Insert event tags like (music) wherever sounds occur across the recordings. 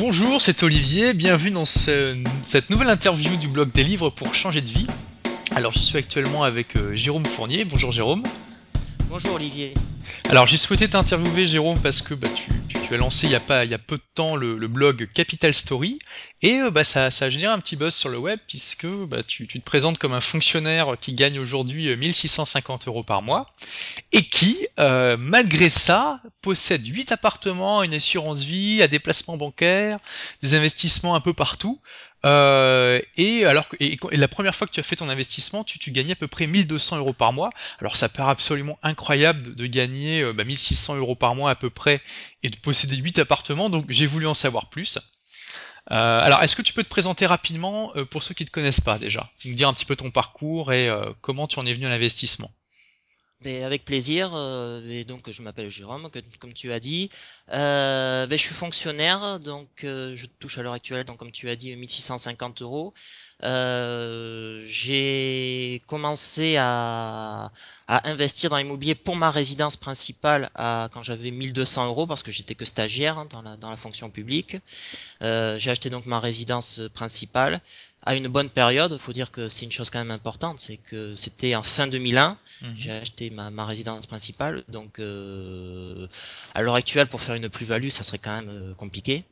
Bonjour, c'est Olivier, bienvenue dans cette nouvelle interview du blog des livres pour changer de vie. Alors je suis actuellement avec euh, Jérôme Fournier. Bonjour Jérôme. Bonjour Olivier. Alors j'ai souhaité t'interviewer Jérôme parce que bah, tu, as lancé il y a, il y a peu de temps le, blog Capital Story et euh, bah, ça, a généré un petit buzz sur le web puisque bah, tu, te présentes comme un fonctionnaire qui gagne aujourd'hui 1650 euh, euros par mois et qui, euh, malgré ça, possède 8 appartements, une assurance vie, un déplacement bancaire, des investissements un peu partout. Euh, et alors et, la première fois que tu as fait ton investissement, tu, tu gagnais à peu près 1200 euros par mois. Alors ça paraît absolument incroyable de, gagner euh, bah, 1600 euros par mois à peu près et de posséder 8 appartements. Donc j'ai voulu en savoir plus. Euh, alors est-ce que tu peux te présenter rapidement euh, pour ceux qui ne te connaissent pas déjà, nous dire un petit peu ton parcours et comment tu en es venu à l'investissement avec plaisir. Euh, et donc, je m'appelle Jérôme, comme tu as dit. Euh, ben, je suis fonctionnaire, donc euh, je touche à l'heure actuelle, donc comme tu as dit, 1650 euros. Euh, j'ai commencé à, à, investir dans l'immobilier pour ma résidence principale à, quand j'avais 1200 euros parce que j'étais que stagiaire hein, dans, la, dans la fonction publique. Euh, j'ai acheté donc ma résidence principale à une bonne période. Il faut dire que c'est une chose quand même importante, c'est que c'était en fin 2001. Mhm. J'ai acheté ma, ma, résidence principale, donc euh, à l'heure actuelle, pour faire une plus-value, ça serait quand même euh, compliqué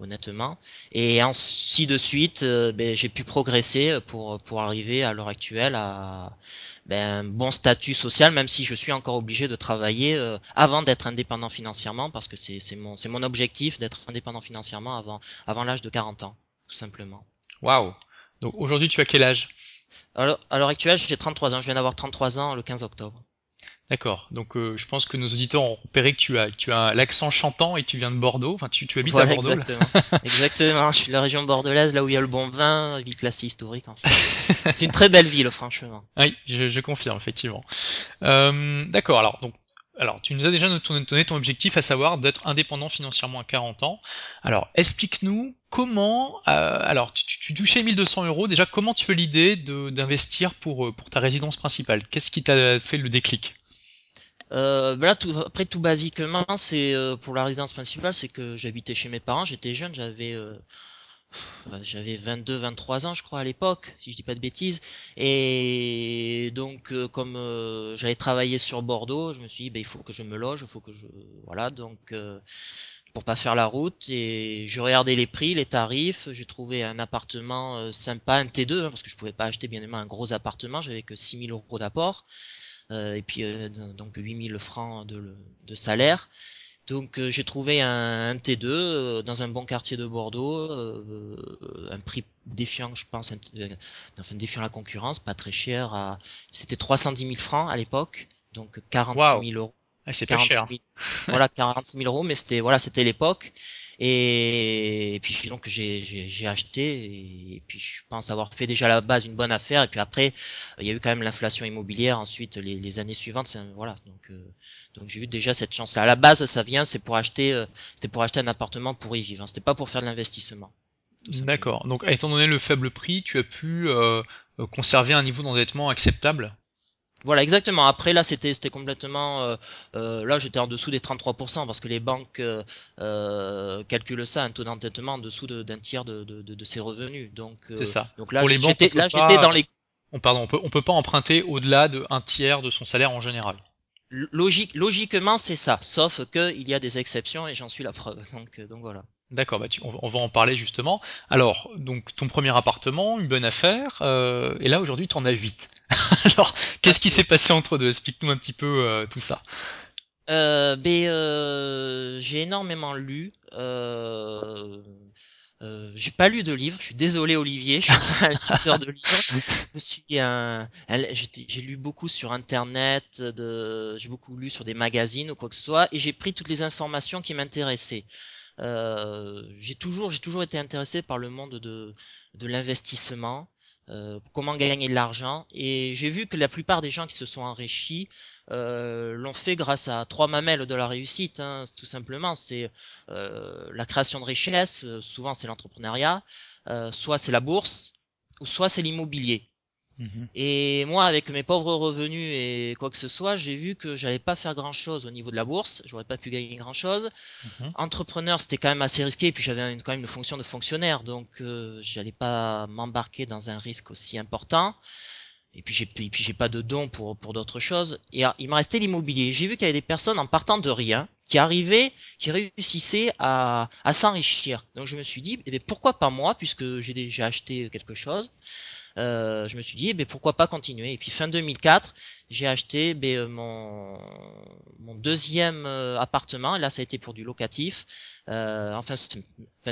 honnêtement. Et ainsi de suite, euh, ben, j'ai pu progresser pour, pour arriver à l'heure actuelle à ben, un bon statut social, même si je suis encore obligé de travailler euh, avant d'être indépendant financièrement, parce que c'est mon, mon objectif d'être indépendant financièrement avant, avant l'âge de 40 ans, tout simplement. Waouh Donc aujourd'hui, tu as quel âge? Alors, À l'heure actuelle, j'ai 33 ans. Je viens d'avoir 33 ans le 15 octobre. D'accord. Donc euh, je pense que nos auditeurs ont repéré que tu as tu as l'accent chantant et tu viens de Bordeaux. Enfin, tu, tu habites à Bordeaux. Exactement. (laughs) exactement. Je suis de la région bordelaise, là où il y a le bon vin, ville classée historique. En fait. (laughs) C'est une très belle ville, franchement. Oui, je, je confirme effectivement. Euh, D'accord. Alors donc alors, tu nous as déjà donné ton objectif, à savoir d'être indépendant financièrement à 40 ans. Alors, explique-nous comment. Euh, alors, tu, tu, touchais 1200 euros. Déjà, comment tu as l'idée d'investir pour, euh, pour ta résidence principale? Qu'est-ce qui t'a fait le déclic? Euh, ben là, tout, après tout basiquement, c'est euh, pour la résidence principale, c'est que j'habitais chez mes parents, j'étais jeune, j'avais j'avais 22, 23 ans, je crois à l'époque, si je dis pas de bêtises. Et donc, euh, comme j'allais travailler sur Bordeaux, je me suis dit, ben, il faut que je me loge, il faut que je, voilà, donc pour pas faire la route. Et je regardais les prix, les tarifs. J'ai trouvé un appartement sympa, un T2, hein, parce que je pouvais pas acheter bien évidemment un gros appartement, j'avais que 6000 euros d'apport. Euh, et puis euh, donc 8000 francs de salaire. Donc euh, j'ai trouvé un, T2 dans un bon quartier de Bordeaux, un prix défiant, je pense, enfin défiant la concurrence, pas très cher. À... C'était 310 000 francs à l'époque, donc 46 000 euros. Ah, c'est pas cher. voilà, 46 000 euros, mais c'était voilà, c'était l'époque. Et, puis donc j'ai acheté et puis je pense avoir fait déjà à la base une bonne affaire. Et puis après, il y a eu quand même l'inflation immobilière. Ensuite, les, les années suivantes, voilà. Donc euh, donc j'ai eu déjà cette chance-là. À la base, ça vient, c'est pour acheter, euh, c'était pour acheter un appartement pour y vivre. Hein. C'était pas pour faire de l'investissement. D'accord. Donc étant donné le faible prix, tu as pu euh, conserver un niveau d'endettement acceptable? Voilà, exactement. Après, là, c'était c'était complètement. Euh, euh, là, j'étais en dessous des 33% parce que les banques euh, calculent ça, un taux d'endettement en dessous d'un tiers de, de, de, ses revenus. Donc, c'est ça. Donc là, j'étais là, j'étais dans les. On, pardon, on peut on peut pas emprunter au-delà d'un tiers de son salaire en général. Logique, logiquement, c'est ça. Sauf que il y a des exceptions et j'en suis la preuve. (laughs) Donc, donc voilà. D'accord, bah on, va en parler justement. Alors, donc ton premier appartement, une bonne affaire, euh, et là aujourd'hui tu en as 8. (laughs) Alors, qu'est-ce qui s'est passé entre deux? Explique-nous un petit peu euh, tout ça. Euh, ben, euh, j'ai énormément lu. Euh, euh, j'ai pas lu de livres, je suis désolé Olivier, je suis pas un lecteur de livres. (laughs) Je suis un, j'ai lu beaucoup sur internet, j'ai beaucoup lu sur des magazines ou quoi que ce soit, et j'ai pris toutes les informations qui m'intéressaient. Euh, j'ai toujours, j'ai toujours été intéressé par le monde de, de l'investissement, euh, comment gagner de l'argent, et j'ai vu que la plupart des gens qui se sont enrichis euh, l'ont fait grâce à trois mamelles de la réussite, hein, tout simplement. C'est euh, la création de richesse, souvent c'est l'entrepreneuriat, soit c'est la bourse, ou soit c'est l'immobilier. Mhm. Et moi, avec mes pauvres revenus et quoi que ce soit, j'ai vu que j'allais pas faire grand-chose au niveau de la bourse. J'aurais pas pu gagner grand-chose. Mhm. Entrepreneur, c'était quand même assez risqué. Et puis j'avais quand même une fonction de fonctionnaire, donc euh, j'allais pas m'embarquer dans un risque aussi important. Et puis j'ai et puis j'ai pas de dons pour pour d'autres choses. Et ah, il me restait l'immobilier. J'ai vu qu'il y avait des personnes en partant de rien qui arrivaient, qui réussissaient à à s'enrichir. Donc je me suis dit, eh bien, pourquoi pas moi, puisque j'ai acheté quelque chose. Euh, je me suis dit, eh ben, pourquoi pas continuer. Et puis fin 2004, j'ai acheté ben, euh, mon, mon deuxième euh, appartement. Là, ça a été pour du locatif. Euh, enfin,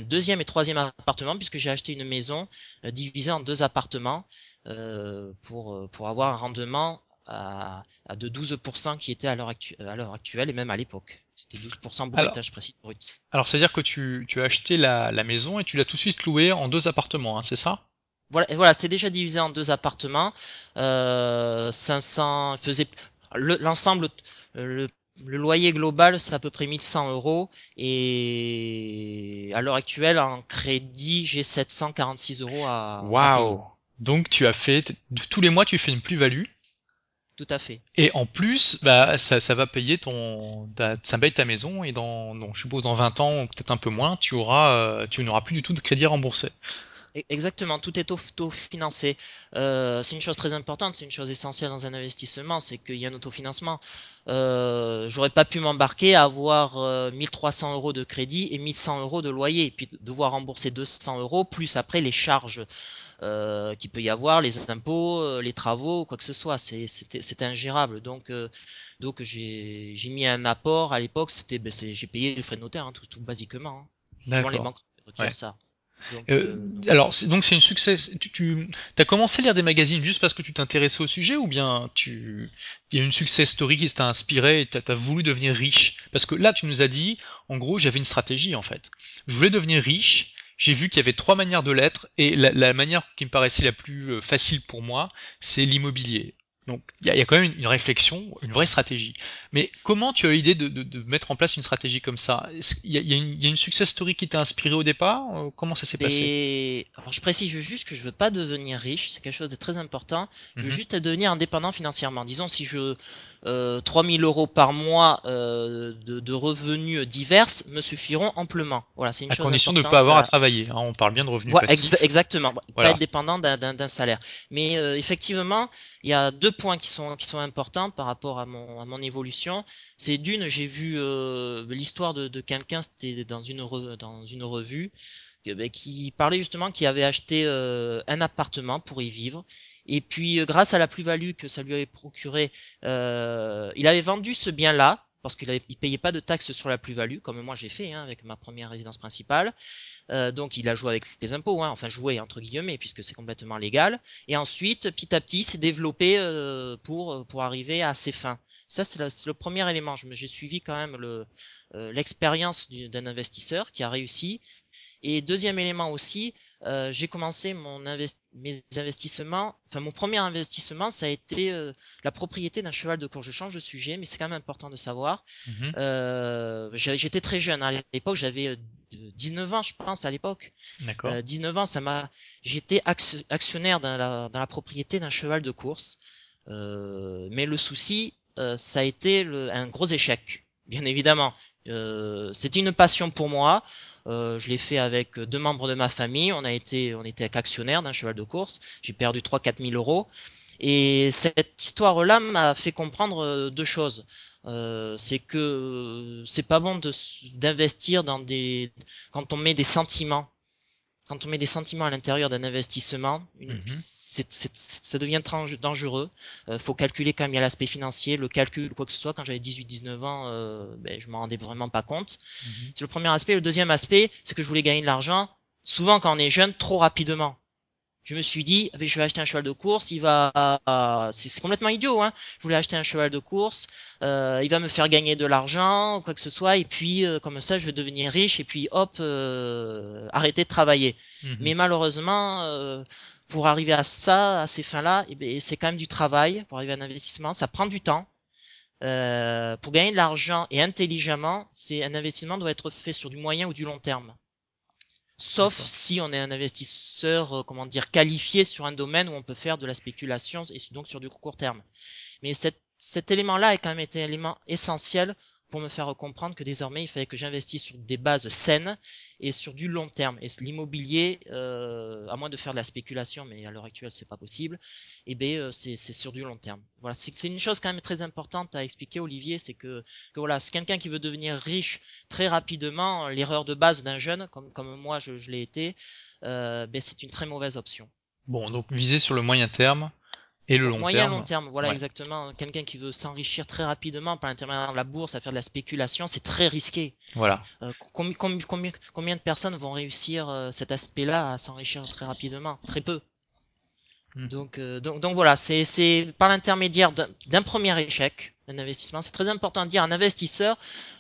deuxième et troisième appartement, puisque j'ai acheté une maison divisée en deux appartements euh, pour, pour avoir un rendement à, à de 12% qui était à l'heure actu- actuelle et même à l'époque. C'était 12% brut, Alors, hein, je précise brut. alors c'est-à-dire que tu, tu as acheté la, la maison et tu l'as tout de suite louée en deux appartements, hein, c'est ça? Voilà, c'est déjà divisé en deux appartements. Euh, 500 faisait le- l'ensemble, le, le loyer global, c'est à peu près 1100 euros. Et à l'heure actuelle, en crédit, j'ai 746 euros à. Waouh! Donc tu as fait, tous les mois tu fais une plus-value Tout à fait. et en plus, bah, ça, ça va payer ton, ta- ça paye ta maison et dans, donc, je suppose dans 20 ans ou peut-être un peu moins, tu auras, euh, tu n'auras plus du tout de crédit remboursé. E- Exactement, tout est autofinancé. Euh, c'est une chose très importante, c'est une chose essentielle dans un investissement, c'est qu'il y a un autofinancement. Euh, j'aurais pas pu m'embarquer à avoir euh, 1300 euros de crédit et 1100 euros de loyer, et puis devoir rembourser 200 euros, plus après les charges euh, qu'il peut y avoir, les impôts, euh, les travaux, quoi que ce soit. C'est, ingérable. Donc, euh, donc j'ai, mis un apport à l'époque, c'était, ben, j'ai payé les frais de notaire, hein, tout, tout basiquement. hein. Souvent les banques Ouais. requièrent ça. Donc, Euh, euh, alors, c'est- donc c'est une succès. Tu, tu as commencé à lire des magazines juste parce que tu t'intéressais au sujet ou bien tu il y a une success story qui t'a inspiré et t'as as voulu devenir riche? Parce que là, tu nous as dit, en gros, j'avais une stratégie en fait. Je voulais devenir riche. J'ai vu qu'il y avait trois manières de l'être et la, la manière qui me paraissait la plus euh, facile pour moi, c'est l'immobilier. Donc il y a, y quand même une, une réflexion, une vraie stratégie. Mais comment tu as eu l'idée de, de, de mettre en place une stratégie comme ça? Y il y a une, il y a une success story qui t'a inspiré au départ? Euh, Comment ça s'est passé? Alors je précise juste que je veux pas devenir riche, c'est quelque chose de très important. Je veux Mhm. juste devenir indépendant financièrement. Disons si je euh, 3000 euros par mois euh, de, de revenus divers me suffiront amplement. Voilà, c'est une À chose condition de ne pas avoir à à, travailler. hein. On parle bien de revenus voilà, ex- exactement. Pas être dépendant d'un salaire. Mais euh, effectivement, il y a deux points qui sont qui sont importants par rapport à mon à mon évolution. C'est d'une, j'ai vu euh, l'histoire de, de quelqu'un, c'était dans une re- dans une revue que- ben, qui parlait justement qui avait acheté euh, un appartement pour y vivre. Et puis, euh, grâce à la plus-value que ça lui avait procuré, euh, il avait vendu ce bien-là parce qu'il il payait pas de taxes sur la plus-value, comme moi j'ai fait hein, avec ma première résidence principale. Euh, donc il a joué avec les impôts, hein, enfin joué entre guillemets puisque c'est complètement légal. Et ensuite, petit à petit, s'est développé euh, pour arriver à ses fins. Ça c'est le, premier élément. J'ai suivi quand même euh, l'expérience du- d'un investisseur qui a réussi. Et deuxième élément aussi, euh, j'ai commencé mon mes investissements. Enfin mon premier investissement, ça a été euh, la propriété d'un cheval de course. Je change de sujet, mais c'est quand même important de savoir. Mhm. Euh, j'étais très jeune à l'époque, j'avais euh, 19 ans, je pense, à l'époque. D'accord. Euh, 19 ans, ça m'a, j'étais actio- actionnaire dans la, dans la propriété d'un cheval de course. Mais le souci, ça a été le- un gros échec, bien évidemment. C'était une passion pour moi. Euh, je l'ai fait avec deux membres de ma famille. On a été, on était actionnaire d'un cheval de course. J'ai perdu 3-4 000 euros. Et cette histoire-là m'a fait comprendre euh, deux choses. Euh, c'est que euh, c'est pas bon d'investir dans des quand on met des sentiments quand on met des sentiments à l'intérieur d'un investissement, une, Mhm. ça devient dangereux. Euh, faut calculer quand même, il y a l'aspect financier, le calcul, quoi que ce soit. Quand j'avais 18-19 ans, euh, ben, je m'en rendais vraiment pas compte. Mhm. C'est le premier aspect. Le deuxième aspect, c'est que je voulais gagner de l'argent, souvent quand on est jeune, trop rapidement je me suis dit, ah je vais acheter un cheval de course, il va, c'est c'est complètement idiot, hein. Je voulais acheter un cheval de course, euh, il va me faire gagner de l'argent, quoi que ce soit, et puis euh, comme ça, je vais devenir riche, et puis hop, euh, arrêter de travailler. Mhm. Mais malheureusement, euh, pour arriver à ça, à ces fins-là, eh ben, c'est quand même du travail pour arriver à un investissement, ça prend du temps. Euh, pour gagner de l'argent et intelligemment, c'est un investissement doit être fait sur du moyen ou du long terme. Sauf si on est un investisseur, comment dire, qualifié sur un domaine où on peut faire de la spéculation et donc sur du court terme. Mais cet, cet élément-là est quand même un élément essentiel pour me faire comprendre que désormais il fallait que j'investisse sur des bases saines et sur du long terme. Et l'immobilier, euh, à moins de faire de la spéculation, mais à l'heure actuelle c'est pas possible, et eh ben euh, c'est sur du long terme. Voilà, c'est une chose quand même très importante à expliquer, Olivier, c'est que, que voilà, c'est quelqu'un qui veut devenir riche très rapidement, l'erreur de base d'un jeune, comme comme moi je, je l'ai été, euh, ben c'est une très mauvaise option. Bon, donc viser sur le moyen terme, et le long moyen terme. long terme, voilà exactement. Quelqu'un qui veut s'enrichir très rapidement par l'intermédiaire de la bourse, à faire de la spéculation, c'est très risqué. Voilà. Euh, combien, combien, combien, de personnes vont réussir euh, cet aspect-là à s'enrichir très rapidement? Très peu. Hmm. Donc, euh, donc, donc voilà, c'est par l'intermédiaire d'un premier échec, un investissement. C'est très important de dire un investisseur,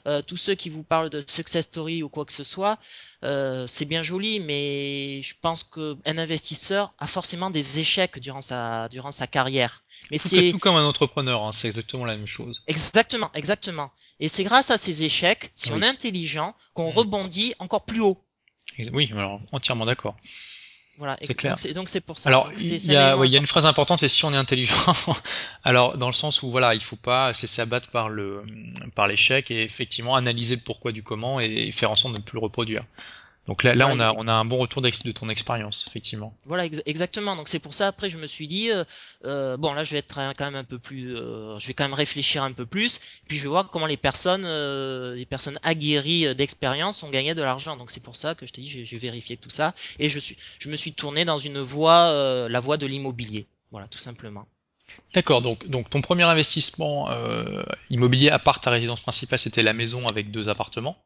euh, tous ceux qui vous parlent de success story ou quoi que ce soit, euh, c'est bien joli, mais je pense qu'un investisseur a forcément des échecs durant sa, durant sa carrière. Mais c'est tout comme un entrepreneur, hein, c'est exactement la même chose. Exactement, exactement. Et c'est grâce à ces échecs, si on est intelligent, qu'on hmm. rebondit encore plus haut. Oui, alors entièrement d'accord. Voilà, c'est clair. Donc c'est pour ça. Alors il y, a, y a une phrase importante, c'est si on est intelligent. (laughs) Alors dans le sens où voilà, il faut pas se laisser abattre par le par l'échec et effectivement analyser le pourquoi du comment et faire en sorte de ne plus le reproduire. Donc là, là on, a, on a un bon retour de ton expérience, effectivement. Voilà, exactement. Donc c'est pour ça, après, je me suis dit, euh, euh, bon, là, je vais être quand même un peu plus, euh, je vais quand même réfléchir un peu plus, puis je vais voir comment les personnes, les personnes aguerries d'expérience ont gagné de l'argent. Donc c'est pour ça que je t'ai dit, j'ai vérifié tout ça, et je suis, je me suis tourné dans une voie, la voie de l'immobilier. Voilà, tout simplement. D'accord, donc, donc ton premier investissement immobilier à part ta résidence principale, c'était la maison avec deux appartements.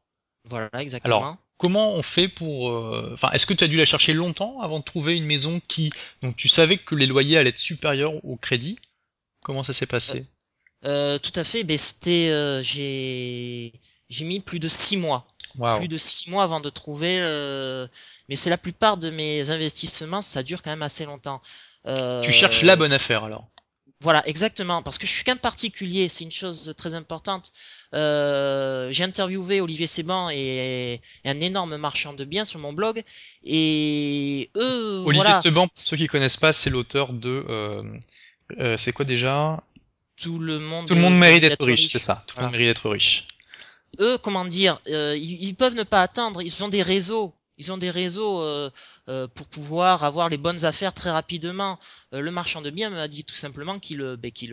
Voilà, exactement. Alors, comment on fait pour... Euh, enfin, est-ce que tu as dû la chercher longtemps avant de trouver une maison qui... Donc tu savais que les loyers allaient être supérieurs au crédit? Comment ça s'est passé? Euh, Tout à fait, ben, c'était... Euh, j'ai... J'ai mis plus de six mois. Plus de six mois avant de trouver... Mais c'est la plupart de mes investissements, ça dure quand même assez longtemps. Tu cherches la bonne affaire alors voilà, exactement, parce que je suis qu'un particulier, c'est une chose très importante. Euh, j'ai interviewé Olivier Séban et, un énorme marchand de biens sur mon blog, et eux, Olivier Séban, ceux qui connaissent pas, c'est l'auteur de, euh, euh, c'est quoi déjà? Tout le monde. Tout le monde mérite d'être riche, c'est ça. Tout le monde mérite d'être riche. Eux, comment dire, ils, ils, peuvent ne pas attendre. Ils ont des réseaux. Ils ont des réseaux euh, euh, pour pouvoir avoir les bonnes affaires très rapidement. Euh, le marchand de biens m'a dit tout simplement qu'il ben, qu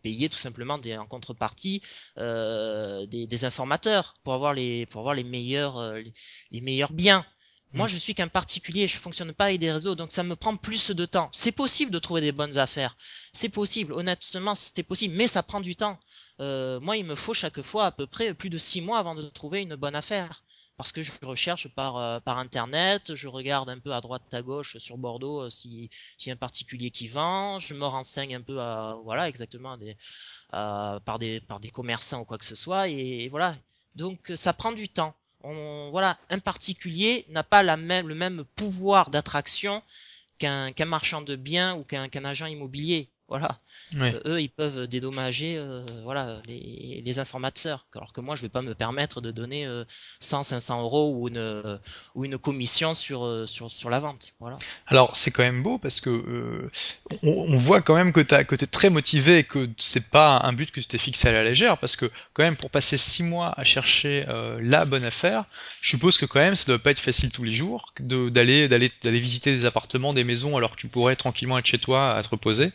payait tout simplement des, en contrepartie des, des, informateurs pour avoir les, pour avoir les, meilleurs, les, meilleurs biens. Moi, mm. je suis qu'un particulier, je fonctionne pas avec des réseaux, donc ça me prend plus de temps. C'est possible de trouver des bonnes affaires, c'est possible, honnêtement, c'est possible, mais ça prend du temps. moi, il me faut chaque fois à peu près plus de six mois avant de trouver une bonne affaire parce que je recherche par, euh, par internet, je regarde un peu à droite à gauche sur Bordeaux euh, si a un particulier qui vend, je me renseigne un peu à voilà exactement par des par des commerçants ou quoi que ce soit et, voilà. Donc ça prend du temps. On, voilà, un particulier n'a pas la même le même pouvoir d'attraction qu'un marchand de biens ou qu'un qu'un agent immobilier. Voilà. Euh, eux, ils peuvent dédommager euh, voilà, les, les, informateurs. Alors que moi, je vais pas me permettre de donner 100, euh, 500 euros ou une, ou une commission sur, sur, sur la vente. Voilà. Alors, c'est quand même beau parce que on, voit quand même que tu es très motivé et que c'est pas un but que tu t'es fixé à la légère parce que quand même pour passer 6 mois à chercher la bonne affaire, je suppose que quand même ça doit pas être facile tous les jours d'aller visiter des appartements, des maisons alors que tu pourrais tranquillement être chez toi à te reposer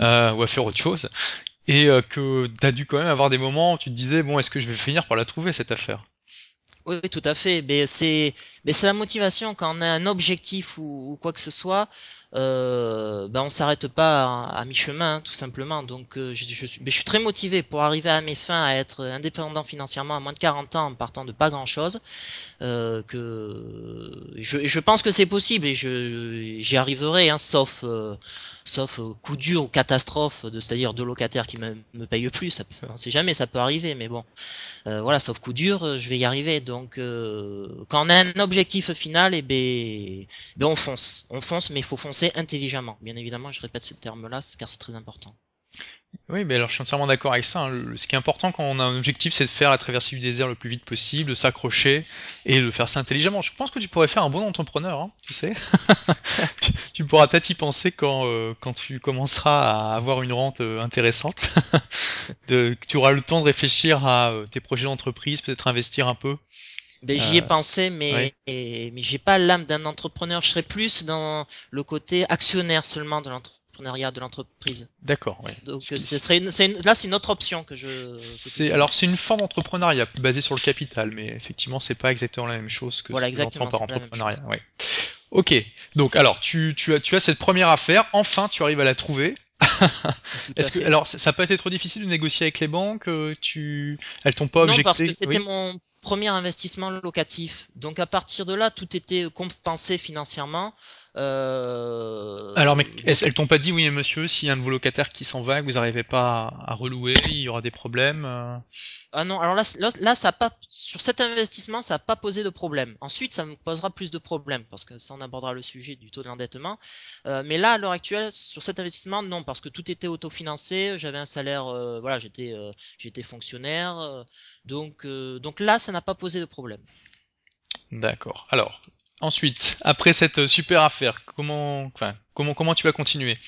euh, ou à faire autre chose, et euh, que tu as dû quand même avoir des moments où tu te disais bon est-ce que je vais finir par la trouver cette affaire? Oui, tout à fait. Mais c'est, mais c'est la motivation quand on a un objectif ou, quoi que ce soit. Euh, ben on s'arrête pas à, mi-chemin, tout simplement. Donc, euh, je, suis, très motivé pour arriver à mes fins, à être indépendant financièrement à moins de 40 ans en partant de pas grand-chose. Euh, que je, pense que c'est possible et je j'y arriverai, hein, sauf euh, sauf coup dur ou catastrophe, de c'est-à-dire deux locataires qui me, me payent plus. Ça, on sait jamais, ça peut arriver, mais bon, voilà, sauf coup dur, je vais y arriver. Donc, quand on a un objectif final, et eh ben, ben on fonce, on fonce, mais il faut foncer intelligemment. Bien évidemment, je répète ce terme-là car c'est très important. Oui, mais alors je suis entièrement d'accord avec ça. hein. Ce qui est important quand on a un objectif, c'est de faire la traversée du désert le plus vite possible, de s'accrocher et de faire ça intelligemment. Je pense que tu pourrais faire un bon entrepreneur, hein, tu sais. (laughs) tu, pourras peut-être y penser quand, euh, quand tu commenceras à avoir une rente euh, intéressante. (laughs) de, tu auras le temps de réfléchir à euh, tes projets d'entreprise, peut-être investir un peu. Ben, j'y ai Euh, pensé, mais, et- mais j'ai pas l'âme d'un entrepreneur. Je serais plus dans le côté actionnaire seulement de l'entrepreneuriat de l'entreprise. d'accord. Ouais. Donc, Ce serait une- une- là, c'est une autre option que je, C'est alors c'est une forme d'entrepreneuriat basée sur le capital, mais effectivement c'est pas exactement la même chose que Voilà, exactement, par entrepreneuriat. Ouais. Ok, donc alors tu, tu as tu as cette première affaire, enfin tu arrives à la trouver. (laughs) Est-ce que fait. alors ça ça pas été trop difficile de négocier avec les banques euh, Tu elles t'ont pas Non, parce que objecté c'était Oui. mon premier investissement locatif. Donc, à partir de là, tout était compensé financièrement. Alors mais Euh, donc, est-ce- elles t'ont pas dit oui monsieur, s'il y a un de vos locataires qui s'en va, que vous n'arrivez pas à, relouer, il y aura des problèmes. euh Ah non, alors là, là, là, ça a pas, sur cet investissement, ça n'a pas posé de problème. Ensuite, ça me posera plus de problèmes, parce que ça, on abordera le sujet du taux de l'endettement. Euh, mais là, à l'heure actuelle, sur cet investissement, non, parce que tout était autofinancé, j'avais un salaire, euh, voilà, j'étais, euh, j'étais fonctionnaire, donc, donc là, ça n'a pas posé de problème. D'accord. Alors ensuite, après cette euh, super affaire, comment enfin comment comment tu vas continuer?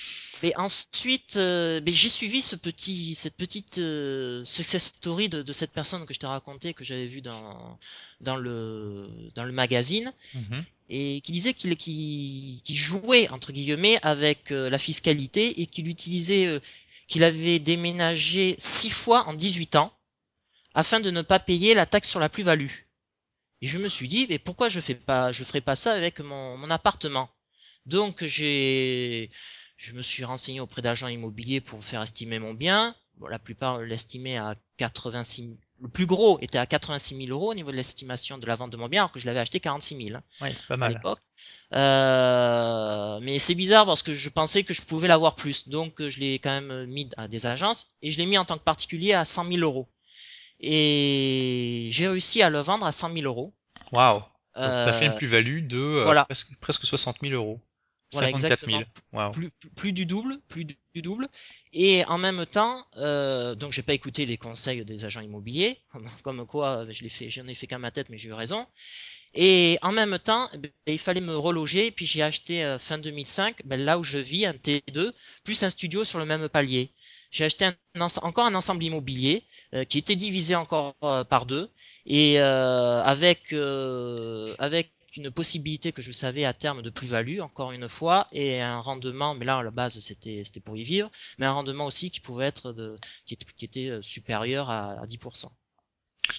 Mais ensuite, euh, mais j'ai suivi ce petit, cette petite euh, success story de, de cette personne que je t'ai raconté, que j'avais vu dans, dans le, dans le magazine. Mhm. et qui disait qu'il jouait entre guillemets avec euh, la fiscalité et qu'il utilisait qu'il avait déménagé six fois en 18 ans afin de ne pas payer la taxe sur la plus-value. Et je me suis dit, mais pourquoi je fais pas, je ferais pas ça avec mon, mon appartement? Donc j'ai, je me suis renseigné auprès d'agents immobiliers pour faire estimer mon bien. Bon, la plupart l'estimaient à 86 le plus gros était à 86 000 euros au niveau de l'estimation de la vente de mon bien, alors que je l'avais acheté 46 000 hein, Oui, pas à mal. l'époque. Euh, mais c'est bizarre parce que je pensais que je pouvais l'avoir plus. Donc je l'ai quand même mis à des agences et je l'ai mis en tant que particulier à 100 000 euros. Et j'ai réussi à le vendre à 100 000 euros. Waouh. Donc tu as fait une Euh, plus-value de euh, voilà, presque, presque 60 000 euros. voilà 54 000. exactement. Waouh. Plus, plus, plus du double, plus du du double. Et en même temps, euh, donc j'ai pas écouté les conseils des agents immobiliers, (laughs) comme quoi je l'ai fait, j'en ai fait qu'à ma tête, mais j'ai eu raison. Et en même temps, eh ben, il fallait me reloger. Puis j'ai acheté fin 2005, ben, là où je vis, un T2, plus un studio sur le même palier. J'ai acheté encore un ensemble immobilier euh, qui était divisé encore euh, par deux. Et euh, avec euh, avec une possibilité que je savais à terme de plus-value encore une fois et un rendement mais là à la base c'était c'était pour y vivre mais un rendement aussi qui pouvait être de qui, était- qui était supérieur à, à 10%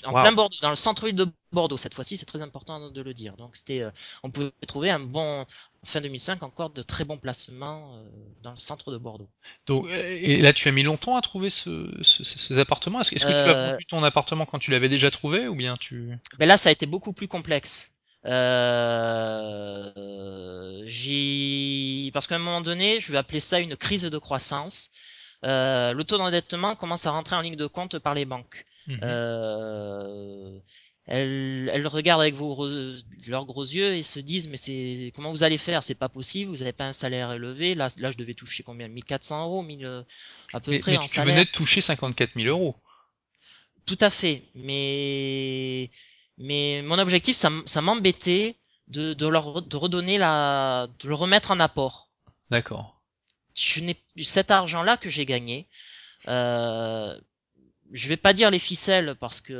en plein. Bordeaux, dans le centre-ville de Bordeaux cette fois-ci, c'est très important de le dire. Donc c'était, euh, on pouvait trouver un bon fin 2005 encore de très bons placements euh, dans le centre de Bordeaux. Donc, euh, et là, tu as mis longtemps à trouver ce, ce- ce- ces appartements? Est-ce, que tu as vendu ton appartement quand tu l'avais déjà trouvé ou bien tu... ben là, ça a été beaucoup plus complexe. Euh, j'ai, parce qu'à un moment donné, je vais appeler ça une crise de croissance. Euh, le taux d'endettement commence à rentrer en ligne de compte par les banques. Mhm. Euh, elles, elles regardent avec vos, leurs gros yeux et se disent mais c'est comment vous allez faire? C'est pas possible, vous n'avez pas un salaire élevé. Là, là, je devais toucher combien? 1400 euros, 1000, euh, à peu Mais, près mais en tu, venais de toucher 54 000 euros. Tout à fait. Mais mais mon objectif, ça, ça m'embêtait de, de leur de redonner la de le remettre en apport. D'accord. Je n'ai cet argent-là que j'ai gagné. Euh, je vais pas dire les ficelles parce que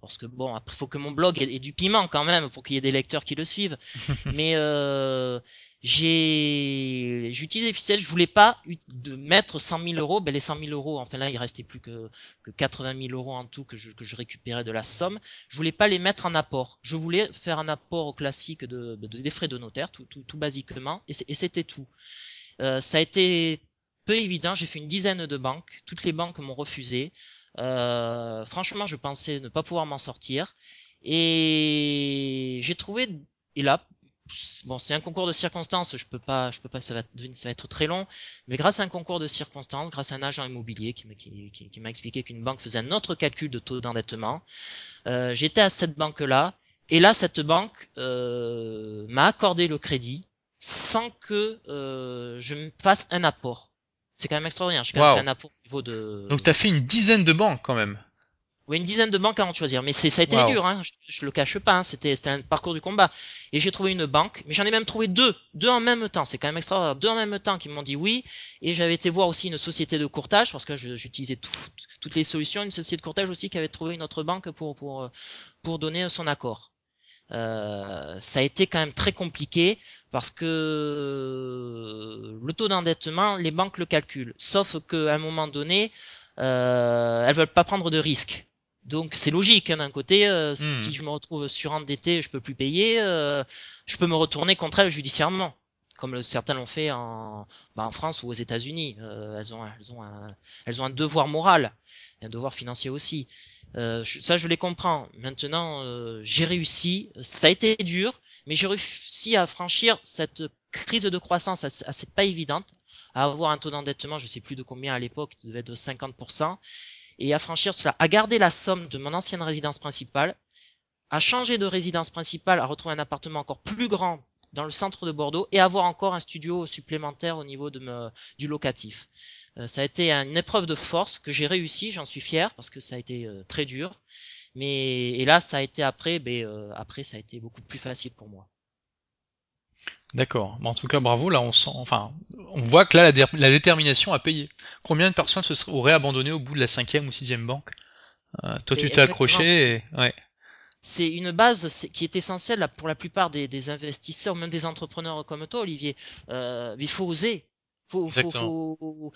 parce que bon après faut que mon blog ait, ait du piment quand même pour qu'il y ait des lecteurs qui le suivent. (laughs) Mais euh, j'ai j'utilise les ficelles. Je voulais pas de mettre 100 000 euros. Ben les 100 000 euros enfin là il restait plus que que 80 000 euros en tout que je que je récupérais de la somme. Je voulais pas les mettre en apport. Je voulais faire un apport au classique de, de des frais de notaire tout tout, tout basiquement. Et c'était tout. Euh, ça a été peu évident. J'ai fait une dizaine de banques. Toutes les banques m'ont refusé. Euh, franchement, je pensais ne pas pouvoir m'en sortir. Et j'ai trouvé, et là, bon, c'est un concours de circonstances. Je peux pas, je peux pas, ça va, ça va être très long. Mais grâce à un concours de circonstances, grâce à un agent immobilier qui m'a qui, qui- qui m'a expliqué qu'une banque faisait un autre calcul de taux d'endettement, euh, j'étais à cette banque-là. Et là, cette banque euh, m'a accordé le crédit sans que euh, je me fasse un apport. C'est quand même extraordinaire. J'ai quand même Waouh. fait un apport au niveau de, Donc t'as fait une dizaine de banques quand même. Oui, une dizaine de banques à en choisir, mais c'est ça a été dur, hein. Je, je le cache pas, hein. C'était c'était un parcours du combat. Et j'ai trouvé une banque, mais j'en ai même trouvé deux, deux en même temps. C'est quand même extraordinaire, deux en même temps qui m'ont dit oui. Et j'avais été voir aussi une société de courtage parce que j'utilisais tout- toutes les solutions, une société de courtage aussi qui avait trouvé une autre banque pour pour pour donner son accord. Euh, ça a été quand même très compliqué parce que le taux d'endettement, les banques le calculent. Sauf qu'à un moment donné, euh, elles veulent pas prendre de risques. Donc c'est logique hein, d'un côté, euh, Hmm. si je me retrouve surendetté, je peux plus payer, euh, je peux me retourner contre elles judiciairement, comme certains l'ont fait en, bah, en France ou aux États-Unis. Euh, elles ont, elles ont un, elles ont un devoir moral, et un devoir financier aussi. Je- ça, je les comprends. Maintenant, j'ai réussi. Ça a été dur, mais j'ai réussi à franchir cette crise de croissance assez, pas évidente, à avoir un taux d'endettement, je sais plus de combien à l'époque, il devait être de 50%, et à franchir cela, à garder la somme de mon ancienne résidence principale, à changer de résidence principale, à retrouver un appartement encore plus grand dans le centre de Bordeaux et avoir encore un studio supplémentaire au niveau de du locatif. Euh, ça a été une épreuve de force que j'ai réussi, j'en suis fier parce que ça a été euh, très dur. Mais et là, ça a été après, ben, euh, après ça a été beaucoup plus facile pour moi. D'accord. Bon, en tout cas, bravo. Là, on sent, enfin, on voit que là, la, dé- la détermination a payé. Combien de personnes se seraient, auraient abandonné au bout de la cinquième ou sixième banque? Euh, Toi, Et tu t'es accroché. Et... Ouais. c'est une base qui est essentielle pour la plupart des, des investisseurs, même des entrepreneurs comme toi, Olivier. Euh, il faut oser. Faut, faut, Exactement. faut...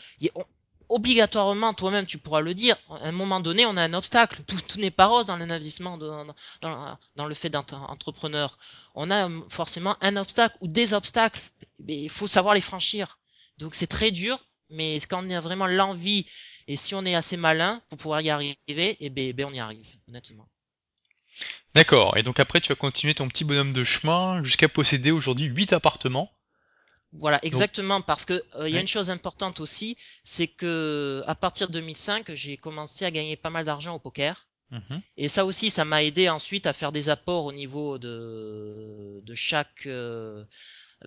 obligatoirement, toi-même, tu pourras le dire. À un moment donné, on a un obstacle. Tout, n'est pas rose dans l'investissement, dans, dans, le fait d'être entrepreneur. On a euh, forcément un obstacle ou des obstacles. Mais il faut savoir les franchir. Donc c'est très dur, mais quand on a vraiment l'envie et si on est assez malin pour pouvoir y arriver, et ben, ben on y arrive, honnêtement. D'accord. Et donc après, tu as continué ton petit bonhomme de chemin jusqu'à posséder aujourd'hui huit appartements. Voilà, exactement, parce que euh, il y a ouais. une chose importante aussi, c'est que à partir de 2005, j'ai commencé à gagner pas mal d'argent au poker. Mhm. Et ça aussi, ça m'a aidé ensuite à faire des apports au niveau de, de chaque, euh,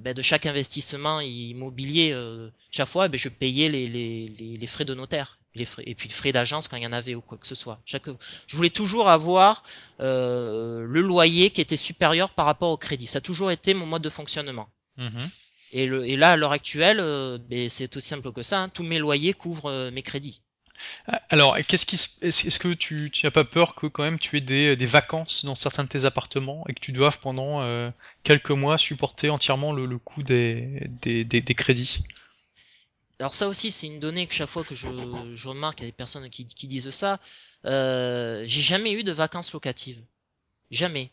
ben, de chaque investissement immobilier. euh, chaque fois, ben, je payais les, les, les, les frais de notaire. Les frais, et puis le frais d'agence quand il y en avait ou quoi que ce soit. Chaque, je voulais toujours avoir le loyer qui était supérieur par rapport au crédit. Ça a toujours été mon mode de fonctionnement. Mhm. Et, le, et là, à l'heure actuelle, euh, ben, c'est aussi simple que ça. hein. Tous mes loyers couvrent euh, mes crédits. Ah, Alors, qu'est-ce qui, se- est-ce que tu, tu n'as pas peur que quand même tu aies des, des vacances dans certains de tes appartements et que tu doives pendant euh, quelques mois supporter entièrement le, le coût des, des, des, des crédits? Alors ça aussi, c'est une donnée que chaque fois que je, je remarque, il y a des personnes qui, qui disent ça. Euh, j'ai jamais eu de vacances locatives. Jamais.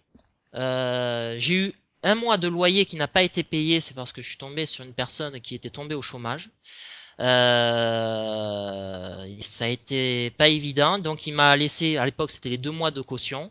Euh, j'ai eu un mois de loyer qui n'a pas été payé, c'est parce que je suis tombé sur une personne qui était tombée au chômage. Euh, ça a été pas évident, donc il m'a laissé, à l'époque c'était les deux mois de caution.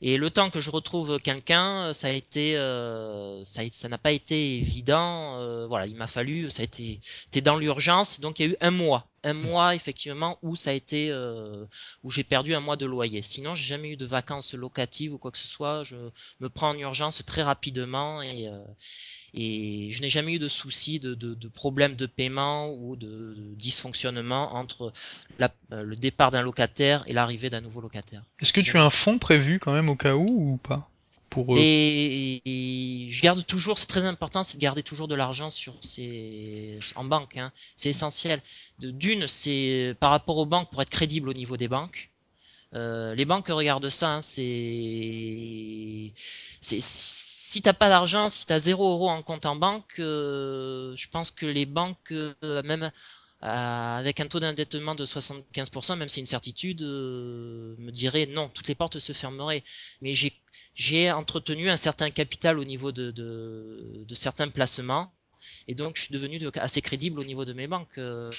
Et le temps que je retrouve quelqu'un, ça a été, euh, ça, ça n'a pas été évident. euh, voilà, il m'a fallu, ça a été, c'était dans l'urgence, donc il y a eu un mois, un mois effectivement où ça a été, euh, où j'ai perdu un mois de loyer. Sinon, j'ai jamais eu de vacances locatives ou quoi que ce soit. Je me prends en urgence très rapidement et euh, et je n'ai jamais eu de soucis de, de, de problèmes de paiement ou de, de dysfonctionnement entre la- euh, le départ d'un locataire et l'arrivée d'un nouveau locataire. Est-ce que tu as un fonds prévu quand même au cas où ou pas? Et, je garde toujours, c'est très important, c'est de garder toujours de l'argent sur ces, en banque. Hein. C'est essentiel. D'une, c'est par rapport aux banques pour être crédible au niveau des banques. Euh, les banques regardent ça. Hein, c'est, si t'as pas d'argent, si t'as zéro euro en compte en banque, euh, je pense que les banques, euh, même avec un taux d'endettement de 75%, même si c'est une certitude, me diraient non, toutes les portes se fermeraient. Mais j'ai j'ai entretenu un certain capital au niveau de, de, certains placements. Et donc, je suis devenu de- assez crédible au niveau de mes banques. Euh,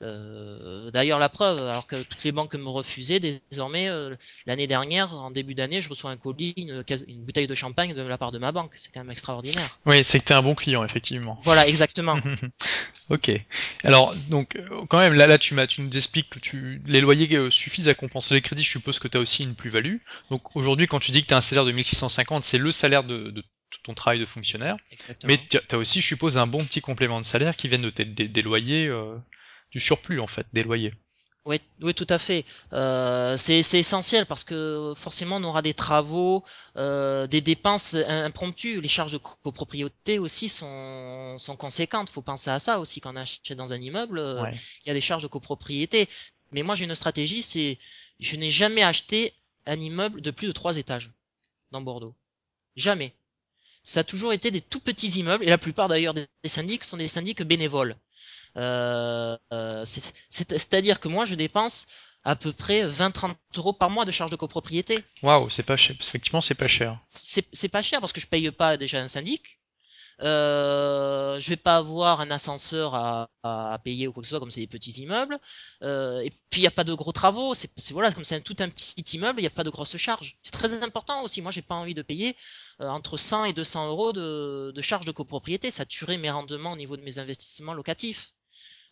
euh, D'ailleurs, la preuve, alors que toutes les banques me refusaient, désormais, euh, l'année dernière, en début d'année, je reçois un colis, une, bouteille de champagne de la part de ma banque. C'est quand même extraordinaire. Oui, c'est que t'es un bon client, effectivement. Voilà, exactement. (laughs) Ok. Alors, donc, quand même, là, là, tu tu nous expliques que tu, les loyers euh, suffisent à compenser les crédits. Je suppose que tu as aussi une plus-value. Donc, aujourd'hui, quand tu dis que tu as un salaire de 1650, c'est le salaire de, de ton travail de fonctionnaire. Mais tu as aussi, je suppose, un bon petit complément de salaire qui viennent de tes, des, des loyers. euh, du surplus en fait, des loyers. Oui, oui, tout à fait. Euh, c'est c'est essentiel parce que forcément on aura des travaux, euh, des dépenses im- impromptues. Les charges de copropriété aussi sont, sont conséquentes. Faut penser à ça aussi quand on achète dans un immeuble. euh, Ouais. il y a des charges de copropriété. Mais moi j'ai une stratégie, c'est je n'ai jamais acheté un immeuble de plus de trois étages dans Bordeaux. Jamais. Ça a toujours été des tout petits immeubles et la plupart d'ailleurs des des syndics sont des syndics bénévoles. Euh, euh, c'est- c'est- C'est-à-dire que moi, je dépense à peu près 20-30 euros par mois de charges de copropriété. Waouh, c'est pas cher. Effectivement, c'est pas cher. c'est- c'est pas cher parce que je paye pas déjà un syndic. Euh, je vais pas avoir un ascenseur à, payer ou quoi que ce soit comme c'est des petits immeubles. Euh, et puis il y a pas de gros travaux. C'est voilà comme c'est un- tout petit immeuble, il y a pas de grosses charges. C'est très important aussi. Moi j'ai pas envie de payer euh, entre 100 et 200 euros de, charges de copropriété. Ça tuerait mes rendements au niveau de mes investissements locatifs.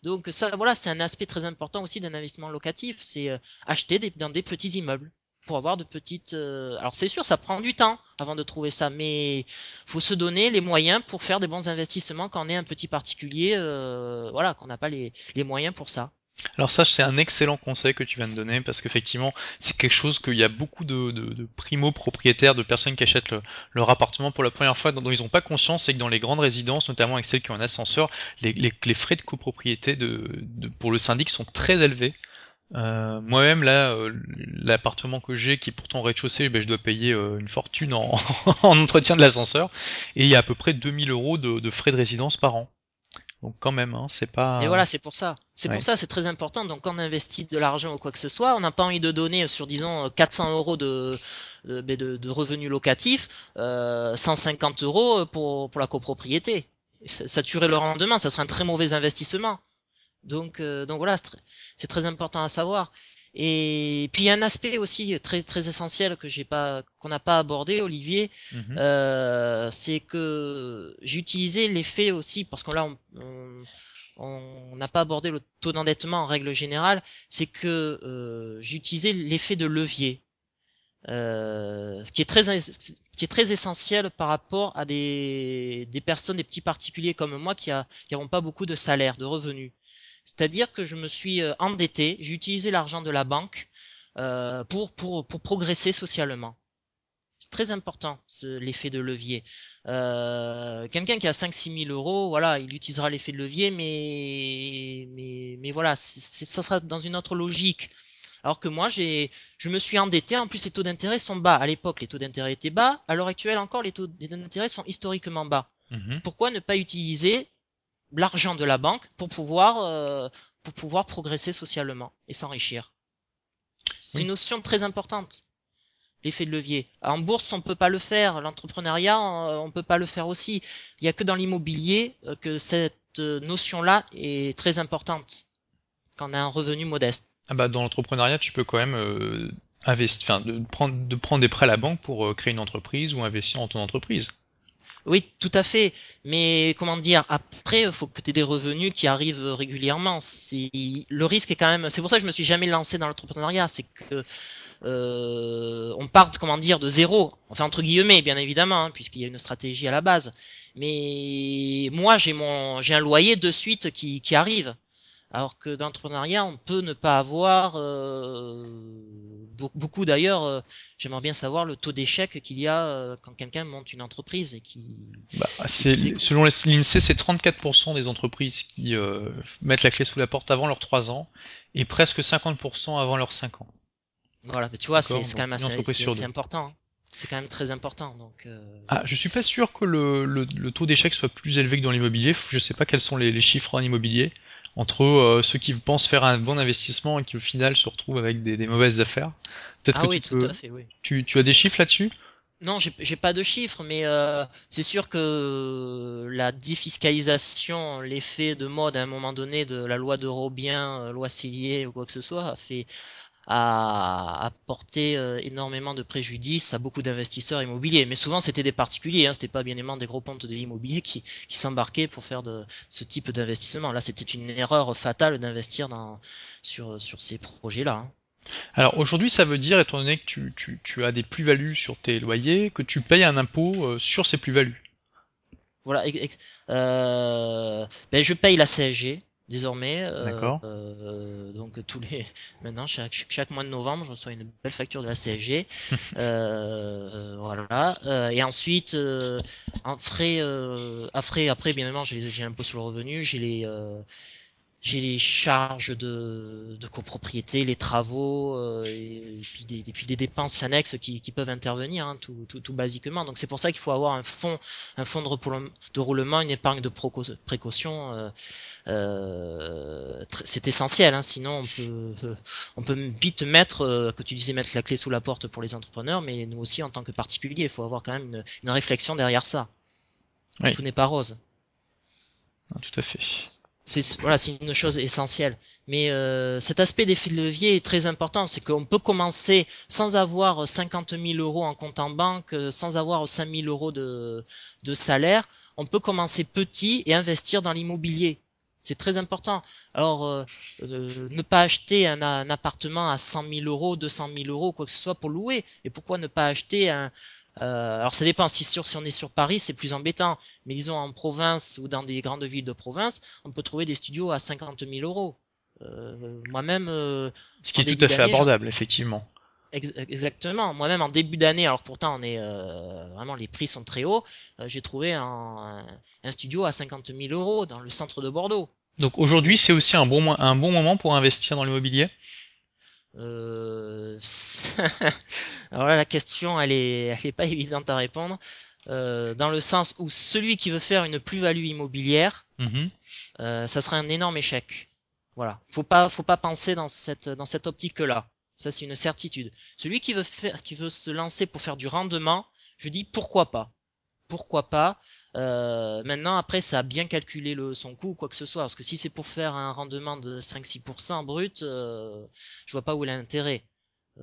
Donc ça, voilà, c'est un aspect très important aussi d'un investissement locatif, c'est euh, acheter dans des petits immeubles pour avoir de petites. euh, Alors c'est sûr, ça prend du temps avant de trouver ça, mais faut se donner les moyens pour faire des bons investissements quand on est un petit particulier, euh, voilà, qu'on n'a pas les, moyens pour ça. Alors ça, c'est un excellent conseil que tu viens de donner parce qu'effectivement, c'est quelque chose qu'il y a beaucoup de, de, de primo-propriétaires, de personnes qui achètent le- leur appartement pour la première fois, dont, ils n'ont pas conscience, c'est que dans les grandes résidences, notamment avec celles qui ont un ascenseur, les, frais de copropriété pour le syndic sont très élevés. Euh, Moi-même, là, euh, l'appartement que j'ai, qui est pourtant au rez-de-chaussée, ben, je dois payer euh, une fortune en, (laughs) en entretien de l'ascenseur, et il y a à peu près 2000 euros de, de frais de résidence par an. Donc quand même, hein, c'est Et pas... voilà, c'est pour ça. C'est Ouais. pour ça, c'est très important. Donc, quand on investit de l'argent ou quoi que ce soit, on n'a pas envie de donner sur, disons, euh, 400 euros de, de, ben, de- de revenus locatifs, euh, 150 euros pour, pour la copropriété. Ça, ça tuerait le rendement, ça serait un très mauvais investissement. Donc, euh, donc voilà, c'est très, important à savoir. Et puis il y a un aspect aussi très très essentiel que j'ai pas qu'on n'a pas abordé, Olivier, Mhm. euh, c'est que j'ai utilisé l'effet aussi parce que là on n'a pas abordé le taux d'endettement en règle générale, c'est que euh, j'ai utilisé l'effet de levier, euh, ce qui est très qui est très essentiel par rapport à des des personnes, des petits particuliers comme moi qui a qui n'auront pas beaucoup de salaire, de revenus. C'est-à-dire que je me suis euh, endetté, j'ai utilisé l'argent de la banque euh, pour, pour, pour progresser socialement. C'est très important, ce- l'effet de levier. Euh, Quelqu'un qui a 5-6 000 euros, voilà, il utilisera l'effet de levier, mais, mais, mais voilà, c'est- c'est- ça sera dans une autre logique. Alors que moi, j'ai, je me suis endetté, en plus les taux d'intérêt sont bas. À l'époque, les taux d'intérêt étaient bas, à l'heure actuelle encore, les taux d'intérêt sont historiquement bas. Mhm. Pourquoi ne pas utiliser l'argent de la banque pour pouvoir, euh, pour pouvoir progresser socialement et s'enrichir. C'est Oui. une notion très importante, l'effet de levier. En bourse, on peut pas le faire. L'entrepreneuriat, on, on peut pas le faire aussi. Il y a que dans l'immobilier euh, que cette euh, notion-là est très importante quand on a un revenu modeste. Ah bah dans l'entrepreneuriat, tu peux quand même euh, investir, enfin, de prendre, de prendre des prêts à la banque pour euh, créer une entreprise ou investir dans ton entreprise. Oui, tout à fait. Mais comment dire, après, il faut que tu aies des revenus qui arrivent régulièrement. Le risque est quand même. C'est pour ça que je me suis jamais lancé dans l'entrepreneuriat. C'est que euh, on part, comment dire, de zéro. Enfin entre guillemets, bien évidemment, hein, puisqu'il y a une stratégie à la base. Mais moi, j'ai mon, j'ai un loyer de suite qui, qui arrive. Alors que dans l'entrepreneuriat, on peut ne pas avoir euh, be- beaucoup d'ailleurs. euh, J'aimerais bien savoir le taux d'échec qu'il y a euh, quand quelqu'un monte une entreprise et qui Bah, selon l'INSEE, c'est 34% des entreprises qui euh, mettent la clé sous la porte avant leurs 3 ans et presque 50% avant leurs 5 ans. Voilà, mais tu vois, c'est quand même assez, important. hein. C'est quand même très important. Donc, euh, Ah, je suis pas sûr que le, le, le taux d'échec soit plus élevé que dans l'immobilier. Je sais pas quels sont les, les chiffres en immobilier entre euh, ceux qui pensent faire un bon investissement et qui au final se retrouvent avec des, des mauvaises affaires. Peut-être ah que oui, tu tout peux, à fait, oui. tu, tu as des chiffres là-dessus? Non, j'ai pas de chiffres, mais euh, c'est sûr que la défiscalisation, l'effet de mode à un moment donné de la loi d'Eurobien, euh, loi Sillier ou quoi que ce soit, a fait a apporté euh, énormément de préjudice à beaucoup d'investisseurs immobiliers. Mais souvent, c'était des particuliers, hein, c'était pas bien évidemment des gros pontes de l'immobilier qui, qui s'embarquaient pour faire de ce type d'investissement. Là, c'était une erreur fatale d'investir dans sur sur ces projets-là. hein. Alors aujourd'hui, ça veut dire, étant donné que tu, tu, tu as des plus-values sur tes loyers, que tu payes un impôt euh, sur ces plus-values. Voilà. euh, ben, je paye la CSG. Désormais. D'accord. Euh, donc tous les (laughs) maintenant chaque, chaque mois de novembre, je reçois une belle facture de la CSG. (laughs) euh, voilà. Euh, et ensuite, en frais, à frais, après bien évidemment, j'ai l'impôt sur le revenu, j'ai les j'ai les charges de, de copropriété, les travaux, euh, et, puis des, et, puis des, dépenses annexes qui, qui peuvent intervenir, hein, tout, tout, tout, basiquement. Donc c'est pour ça qu'il faut avoir un fonds, un fonds de, de roulement, une épargne de précaution. Euh, euh, c'est essentiel, hein, sinon on peut, on peut vite mettre, euh, que tu disais mettre la clé sous la porte pour les entrepreneurs, mais nous aussi en tant que particulier, il faut avoir quand même une, une réflexion derrière ça. Oui. Tout n'est pas rose. tout à fait c'est voilà, une chose essentielle. Mais euh, cet aspect d'effet de levier est très important. C'est qu'on peut commencer sans avoir 50 000 euros en compte en banque, sans avoir 5 000 euros de, de salaire. On peut commencer petit et investir dans l'immobilier. C'est très important. Alors, euh, euh, ne pas acheter un, un, appartement à 100 000 euros, 200 000 euros, quoi que ce soit pour louer. Et pourquoi ne pas acheter un, euh, alors ça dépend, si, sur, si on est sur Paris, c'est plus embêtant. Mais disons en province ou dans des grandes villes de province, on peut trouver des studios à 50 000 euros. Euh, Moi-même... Euh, Ce qui est tout à fait abordable, effectivement. Ex exactement. Moi-même en début d'année, alors pourtant on est vraiment les prix sont très hauts, j'ai trouvé un, un, studio à 50 000 euros dans le centre de Bordeaux. Donc aujourd'hui c'est aussi un bon, un bon moment pour investir dans l'immobilier? Euh... (laughs) Alors là, la question, elle est, elle est pas évidente à répondre, euh, dans le sens où celui qui veut faire une plus-value immobilière, mmh. euh, ça sera un énorme échec. Voilà, faut pas, faut pas penser dans cette, dans cette optique-là. Ça, c'est une certitude. Celui qui veut faire, qui veut se lancer pour faire du rendement, je dis pourquoi pas. Pourquoi pas euh, maintenant, après, ça a bien calculé le, son coût, quoi que ce soit. Parce que si c'est pour faire un rendement de 5-6% brut, euh, je vois pas où est l'intérêt.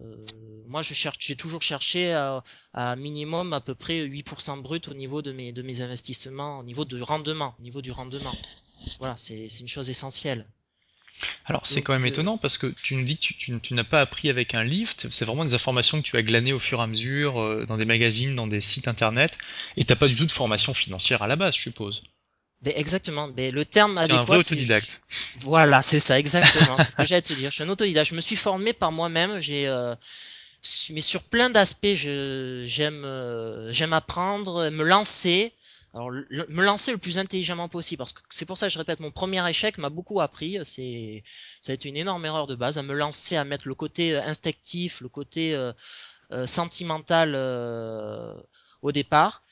Euh, moi, je cherche, j'ai toujours cherché à, à, minimum à peu près 8% brut au niveau de mes, de mes investissements, au niveau du rendement, au niveau du rendement. Voilà, c'est une chose essentielle. Alors c'est quand même euh, étonnant parce que tu nous dis que tu, tu, n'as pas appris avec un livre, c'est vraiment des informations que tu as glanées au fur et à mesure euh, dans des magazines, dans des sites internet, et t'as pas du tout de formation financière à la base, je suppose. Ben exactement, ben le terme adéquat. un vrai autodidacte. Voilà, c'est ça, exactement. c'est ce que (laughs) j'allais te dire. Je suis un autodidacte. Je me suis formé par moi-même. J'ai, euh... mais sur plein d'aspects, j'aime, euh... j'aime apprendre, me lancer. Alors, me lancer le plus intelligemment possible, parce que c'est pour ça que je répète, mon premier échec m'a beaucoup appris. C'est, ça a été une énorme erreur de base, à me lancer, à mettre le côté euh, instinctif, le côté euh, euh, sentimental euh, au départ.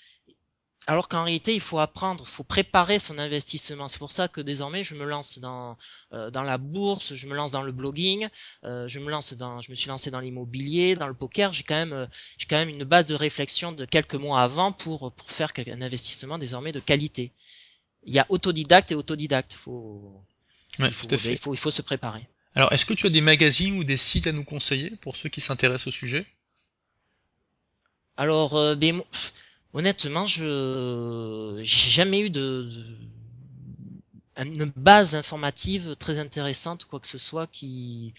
Alors qu'en réalité, il faut apprendre, il faut préparer son investissement. C'est pour ça que désormais, je me lance dans euh, dans la bourse, je me lance dans le blogging, euh, je me lance dans, je me suis lancé dans l'immobilier, dans le poker. J'ai quand même euh, j'ai quand même une base de réflexion de quelques mois avant pour pour faire un investissement désormais de qualité. Il y a autodidacte et autodidacte. Faut, ouais, il, faut tout à fait. il faut il faut se préparer. Alors, est-ce que tu as des magazines ou des sites à nous conseiller pour ceux qui s'intéressent au sujet? Alors, euh, ben, Honnêtement, je j'ai jamais eu de, une base informative très intéressante, quoi que ce soit, qui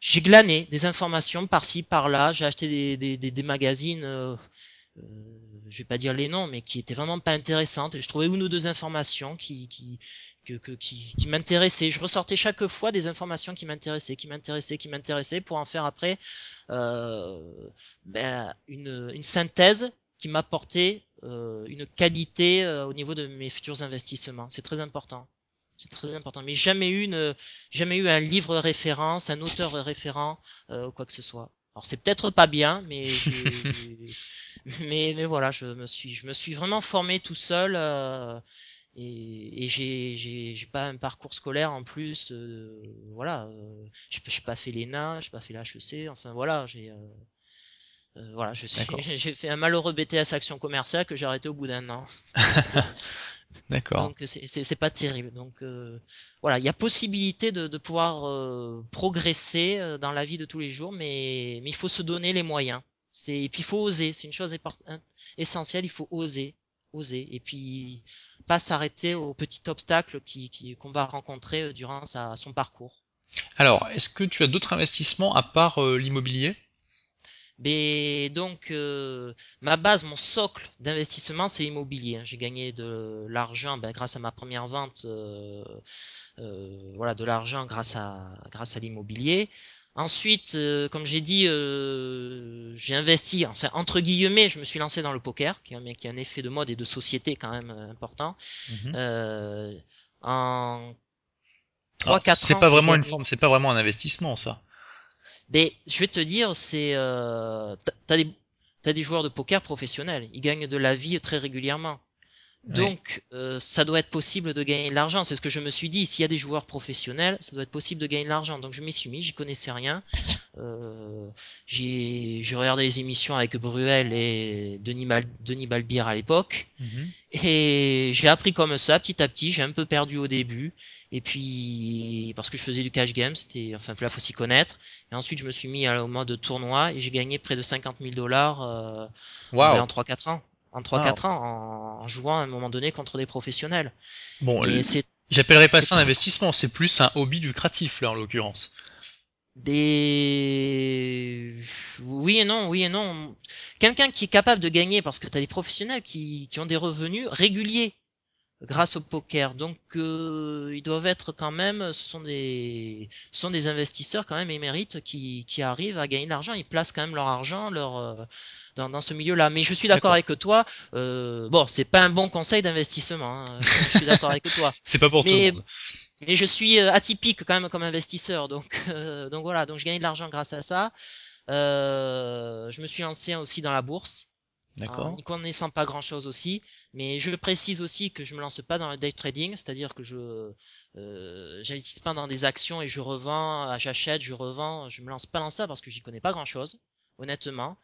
j'ai glané des informations par-ci, par-là. J'ai acheté des, magazines, euh, euh, je vais pas dire les noms, mais qui étaient vraiment pas intéressantes. Et je trouvais une ou deux informations qui m'intéressaient. Je ressortais chaque fois des informations qui m'intéressaient, qui m'intéressaient, qui m'intéressaient, pour en faire après euh, ben, une synthèse qui m'apportait euh, une qualité euh, au niveau de mes futurs investissements. C'est très important. C'est très important. Mais jamais eu une, jamais eu un livre référence, un auteur référent, euh, ou quoi que ce soit. Alors c'est peut-être pas bien, mais (laughs) mais mais voilà, je me suis je me suis vraiment formé tout seul euh, et, et j'ai j'ai pas un parcours scolaire en plus. Euh, voilà, euh, j'ai pas fait l'ENA, j'ai pas fait l'HEC. Enfin voilà, j'ai euh, voilà, je suis, (laughs) j'ai fait un malheureux BTS action commerciale que j'ai arrêté au bout d'un an. (laughs) D'accord. Donc c'est pas terrible. Donc euh, voilà, il y a possibilité de, de pouvoir euh, progresser euh, dans la vie de tous les jours, mais, mais il faut se donner les moyens. C'est et puis il faut oser. C'est une chose essentielle. Il faut oser, oser. Et puis pas s'arrêter aux petits obstacles qui qu'on va rencontrer euh, durant sa, son parcours. Alors, est-ce que tu as d'autres investissements à part l'immobilier? Mais donc, euh, ma base, mon socle d'investissement, c'est immobilier. Hein. J'ai gagné de l'argent ben, grâce à ma première vente euh, euh, voilà, de l'argent grâce à, grâce à l'immobilier. Ensuite, euh, comme j'ai dit, euh, j'ai investi, enfin entre guillemets, je me suis lancé dans le poker, qui a un effet de mode et de société quand même euh, important. Euh, en Alors, 3-4 c'est ans, pas j'ai vraiment une forme, c'est pas vraiment un investissement, ça. Mais je vais te dire, c'est euh, t'as des t'as des joueurs de poker professionnels, ils gagnent de la vie très régulièrement. Ouais. Donc, euh, ça doit être possible de gagner de l'argent. C'est ce que je me suis dit. S'il y a des joueurs professionnels, ça doit être possible de gagner de l'argent. Donc, je m'y suis mis. J'y connaissais rien. Euh, j'ai j'ai regardé les émissions avec Bruel et Denis, Mal- Denis Balbir à l'époque. Mhm. Et j'ai appris comme ça, petit à petit. J'ai un peu perdu au début. Et puis, parce que je faisais du cash game, c'était, enfin, là, faut s'y connaître. Et ensuite, je me suis mis au mode tournoi et j'ai gagné près de 50 000 dollars euh, en, ben, Waouh. en 3-4 ans. En Ah, 3-4 ans, en, en jouant à un moment donné contre des professionnels. Bon, c'est, j'appellerais pas ça un investissement, c'est plus un hobby lucratif, là, en l'occurrence. des, oui et non, oui et non. Quelqu'un qui est capable de gagner, parce que tu as des professionnels qui, qui ont des revenus réguliers grâce au poker. Donc euh, ils doivent être quand même, ce sont des, ce sont des investisseurs quand même émérites qui, qui arrivent à gagner de l'argent. Ils placent quand même leur argent, leur euh, dans, dans ce milieu-là. Mais je suis d'accord avec toi. Euh, bon, c'est pas un bon conseil d'investissement. hein. Je, suis d'accord avec toi. (laughs) C'est pas pour tout le Mais monde. mais je suis euh, atypique quand même comme investisseur. Donc euh, donc voilà. Donc je gagne de l'argent grâce à ça. Euh, je me suis lancé aussi dans la bourse D'accord. n'y connaissant pas grand-chose aussi. Mais je précise aussi que je me lance pas dans le day trading, c'est-à-dire que je euh, j'investis pas dans des actions et je revends, ah, j'achète, je revends. Je me lance pas dans ça parce que j'y connais pas grand-chose, honnêtement.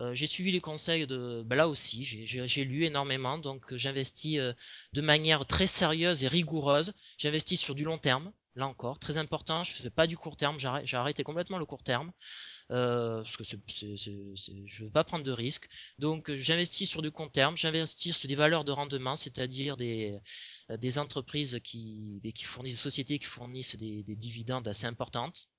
Euh, j'ai suivi les conseils de, ben là aussi, j'ai lu énormément, donc euh, j'investis euh, de manière très sérieuse et rigoureuse. J'investis sur du long terme. Là encore, très important, je fais pas du court terme, j'ai arrêté complètement le court terme euh, parce que je veux pas prendre de risques. Donc euh, j'investis sur du long terme, j'investis sur des valeurs de rendement, c'est-à-dire des, euh, entreprises qui, fournissent, des sociétés qui fournissent des, des dividendes assez importantes.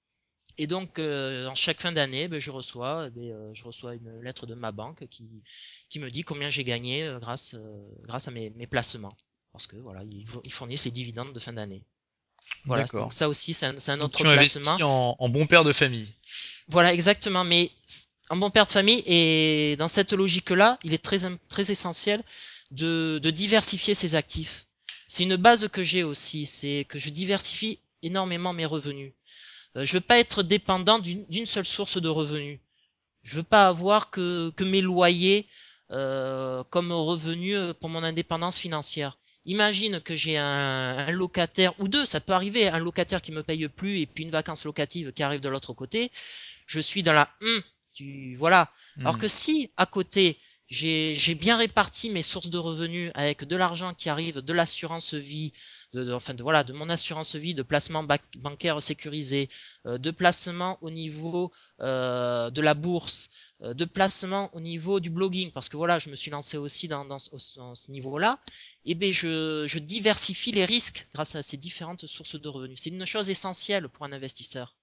Et donc, en chaque fin d'année, ben, je reçois, ben, je reçois une lettre de ma banque qui, me dit combien j'ai gagné grâce, à mes, placements. Parce que voilà, ils fournissent les dividendes de fin d'année. Voilà, donc ça aussi, c'est un, un Donc autre tu placement. en, en bon père de famille. Voilà, exactement. Mais un bon père de famille, et dans cette logique-là, il est très, très essentiel de, de diversifier ses actifs. C'est une base que j'ai aussi, c'est que je diversifie énormément mes revenus. Euh, je veux pas être dépendant d'une seule source de revenus. Je veux pas avoir que, que mes loyers euh, comme revenu euh, pour mon indépendance financière. Imagine que j'ai un, un locataire ou deux, ça peut arriver, un locataire qui me paye plus et puis une vacance locative qui arrive de l'autre côté je suis dans la hum, tu voilà. Alors Hmm. que si à côté j'ai j'ai bien réparti mes sources de revenus avec de l'argent qui arrive de l'assurance vie, de, de- enfin de voilà de mon assurance vie, de placement ba- bancaire sécurisé, euh, de placement au niveau euh, de la bourse, de placement au niveau du blogging, parce que voilà je me suis lancé aussi dans, dans, ce- dans ce niveau-là. Et ben je, je diversifie les risques grâce à ces différentes sources de revenus. C'est une chose essentielle pour un investisseur.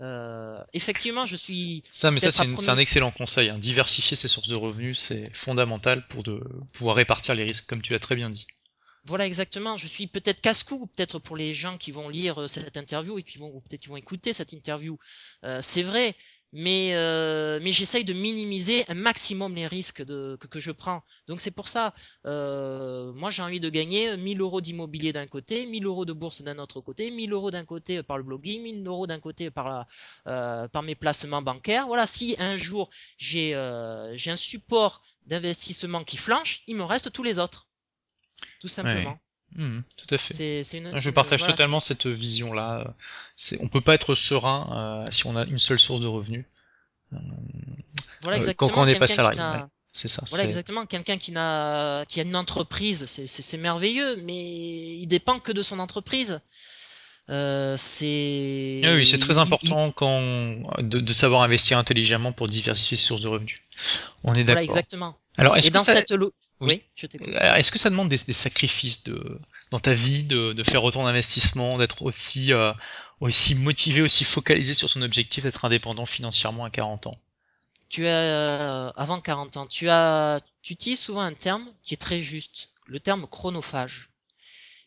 Euh, effectivement, je suis Ça, mais ça, c'est un excellent conseil. hein. Diversifier ses sources de revenus, c'est fondamental pour de, pouvoir répartir les risques, comme tu l'as très bien dit. Voilà exactement. Je suis peut-être casse-cou, peut-être pour les gens qui vont lire euh, cette interview et qui vont, ou peut-être qui vont écouter cette interview. Euh, c'est vrai, mais euh, mais j'essaye de minimiser un maximum les risques de, que, que je prends. Donc c'est pour ça, euh, moi j'ai envie de gagner 1000 euros d'immobilier d'un côté, 1000 euros de bourse d'un autre côté, 1000 euros d'un côté par le blogging, 1000 euros d'un côté par la, euh, par mes placements bancaires. Voilà, si un jour j'ai euh, j'ai un support d'investissement qui flanche, il me reste tous les autres, tout Ouais. Hmm, tout à fait. Une, Je une, partage voilà, totalement cette vision-là. On peut pas être serein euh, si on a une seule source de revenus. voilà Euh, quand, on n'est pas salarié, ouais. C'est ça. voilà exactement quelqu'un qui n'a, qui a une entreprise, c'est merveilleux, mais il dépend que de son entreprise. Euh, c'est, Ah Oui, c'est très il- important quand de, de savoir investir intelligemment pour diversifier ses sources de revenus. On est voilà d'accord. exactement. Alors, est-ce Et que dans ça, cette lo... oui, je t'écoute. Est-ce que ça demande des, des sacrifices de, dans ta vie de, de faire autant d'investissements, d'être aussi, euh, aussi motivé, aussi focalisé sur son objectif d'être indépendant financièrement à 40 ans? Tu as, avant 40 ans, tu as, tu utilises souvent un terme qui est très juste, le terme chronophage.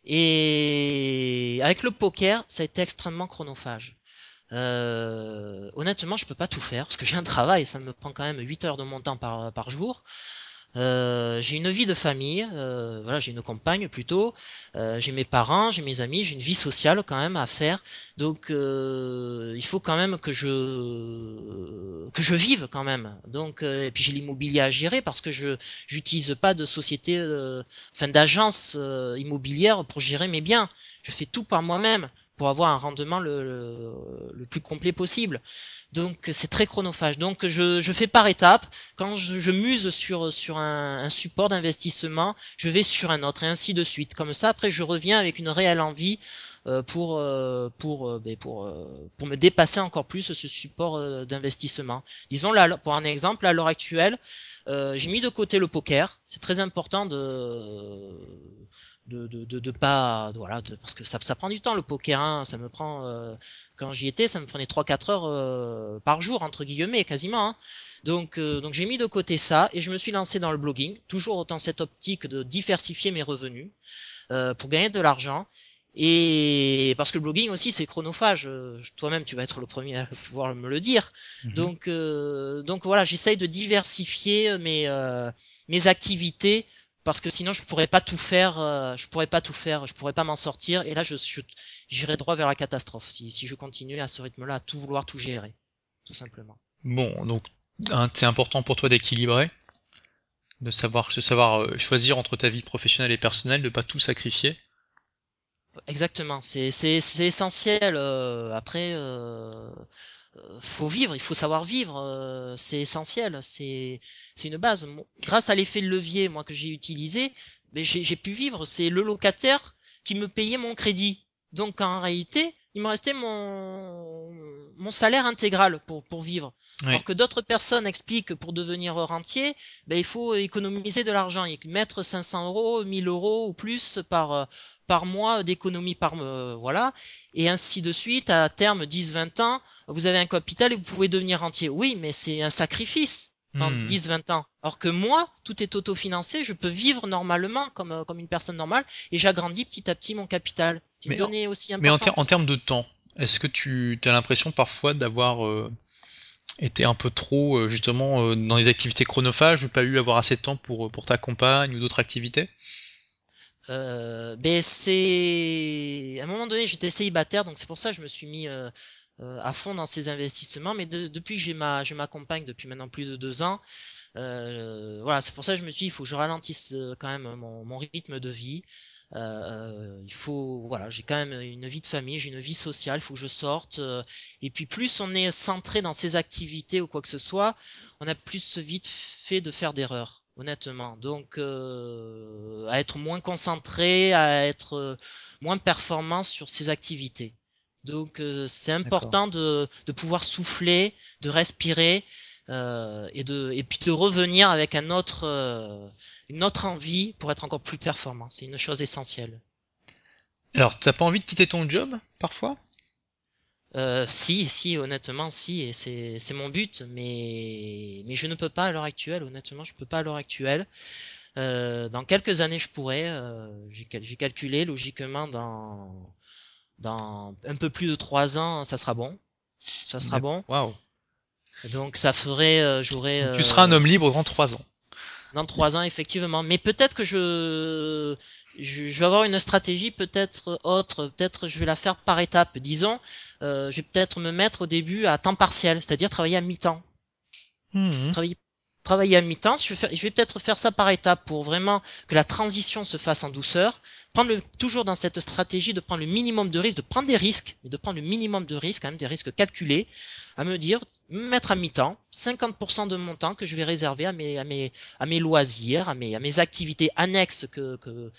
Et avec le poker, ça a été extrêmement chronophage. Euh, honnêtement, je peux pas tout faire parce que j'ai un travail, ça me prend quand même 8 heures de mon temps par, par jour. Euh, j'ai une vie de famille, euh, voilà, j'ai une compagne plutôt, euh, j'ai mes parents, j'ai mes amis, j'ai une vie sociale quand même à faire. Donc il faut quand même que je que je vive quand même. Donc et puis j'ai l'immobilier à gérer parce que je j'utilise pas de société, enfin d'agence immobilière pour gérer mes biens. Je fais tout par moi-même pour avoir un rendement le, le plus complet possible. Donc c'est très chronophage. Donc je, je, fais par étapes. Quand je, je muse sur, sur un, un support d'investissement, je vais sur un autre et ainsi de suite. Comme ça, après je reviens avec une réelle envie euh, pour, euh, pour, euh, ben, pour, pour me dépasser encore plus ce support d'investissement. Disons là, pour un exemple, à l'heure actuelle, j'ai mis de côté le poker. C'est très important de de, de, de, de pas voilà de, parce que ça, ça prend du temps le poker hein, ça me prend euh, quand j'y étais ça me prenait 3-4 heures euh, par jour entre guillemets quasiment hein. donc euh, donc j'ai mis de côté ça et je me suis lancé dans le blogging toujours dans cette optique de diversifier mes revenus pour gagner de l'argent et parce que le blogging aussi c'est chronophage toi-même tu vas être le premier à pouvoir me le dire mmh. donc donc voilà j'essaye de diversifier mes mes activités parce que sinon je pourrais pas tout faire, euh, je pourrais pas tout faire, je pourrais pas m'en sortir, et là je, j'irai droit vers la catastrophe si, si je continue à ce rythme-là, à tout vouloir tout gérer, tout simplement. Bon, donc c'est important pour toi d'équilibrer, de savoir, de savoir euh, choisir entre ta vie professionnelle et personnelle, de pas tout sacrifier. Exactement, c'est c'est c'est essentiel. Euh, après, euh, faut vivre, il faut savoir vivre, euh, c'est essentiel, c'est c'est une base. Grâce à l'effet de levier, moi que j'ai utilisé, ben, j'ai pu vivre. C'est le locataire qui me payait mon crédit. Donc en réalité, il me restait mon mon salaire intégral pour pour vivre. Alors que d'autres personnes expliquent que pour devenir rentier, ben, il faut économiser de l'argent, mettre 500 euros, 1000 euros ou plus par par mois d'économie par euh, voilà et ainsi de suite à terme 10-20 ans vous avez un capital et vous pouvez devenir rentier. Oui mais c'est un sacrifice en 10-20 hmm. ans. Alors que moi tout est autofinancé je peux vivre normalement comme euh, comme une personne normale et j'agrandis petit à petit mon capital. Mais, en, aussi mais en, termes de temps est-ce que tu as l'impression parfois d'avoir euh, été un peu trop justement dans les activités chronophages ou pas eu avoir assez de temps pour pour ta compagne ou d'autres activités? Euh, ben c'est à un moment donné j'étais célibataire donc c'est pour ça que je me suis mis euh, euh, à fond dans ces investissements mais depuis que j'ai ma je m'accompagne depuis maintenant plus de deux ans euh, voilà c'est pour ça que je me suis dit il faut que je ralentisse euh, quand même mon, mon rythme de vie euh, il faut voilà j'ai quand même une vie de famille j'ai une vie sociale il faut que je sorte et puis plus on est centré dans ses activités ou quoi que ce soit on a plus vite fait de faire d'erreurs honnêtement. Donc, euh, à être moins concentré, à être euh, moins performant sur ses activités. Donc, euh, c'est important de, de, pouvoir souffler, de respirer euh, et de et puis de revenir avec un autre euh, une autre envie pour être encore plus performant. C'est une chose essentielle. Alors, t'as pas envie de quitter ton job parfois? Euh, si, si, honnêtement, si, et c'est, c'est mon but, mais, mais je ne peux pas à l'heure actuelle, honnêtement, je peux pas à l'heure actuelle. Euh, dans quelques années, je pourrais. Euh, j'ai, j'ai calculé, logiquement, dans, dans un peu plus de trois ans, ça sera bon. Ça sera bon. Waouh. Donc, ça ferait, euh, j'aurais. tu seras un homme libre dans trois ans. Dans trois ans, effectivement. Mais peut-être que je, je, vais avoir une stratégie peut-être autre. Peut-être je vais la faire par étapes. Disons, euh, je vais peut-être me mettre au début à temps partiel, c'est-à-dire travailler à mi-temps. Mmh. Travailler, travailler à mi-temps. Je vais, peut-être faire ça par étapes pour vraiment que la transition se fasse en douceur. Prendre toujours dans cette stratégie de prendre le minimum de risques, de prendre des risques, mais de prendre le minimum de risques, quand même des risques calculés, à me dire, me mettre à mi-temps, 50% de mon temps que je vais réserver à mes, loisirs, à mes, activités annexes que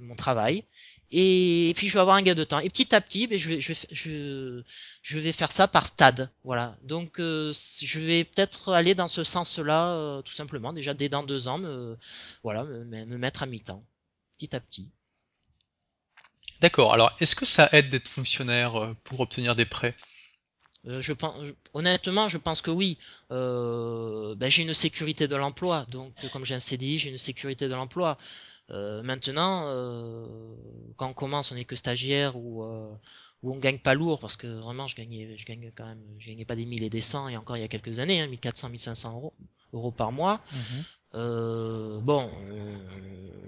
mon travail. Et, puis je vais avoir un gain de temps. Et petit à petit, ben, je, vais, je, vais, je, je vais faire ça par stade. Voilà. Donc euh, je vais peut-être aller dans ce sens-là, euh, tout simplement. Déjà dès dans deux ans, me, voilà, me, me mettre à mi-temps, petit à petit. D'accord. Alors, est-ce que ça aide d'être fonctionnaire euh, pour obtenir des prêts? Je pense, honnêtement, je pense que oui. Ben, j'ai une sécurité de l'emploi, donc comme j'ai un CDI, j'ai une sécurité de l'emploi. Maintenant, quand on commence, on n'est que stagiaire ou où on gagne pas lourd parce que vraiment je gagnais je gagne quand même je gagnais pas des 1000 et des 100 et encore il y a quelques années hein, 1400 1500 euros euros par mois. Euh, bon euh,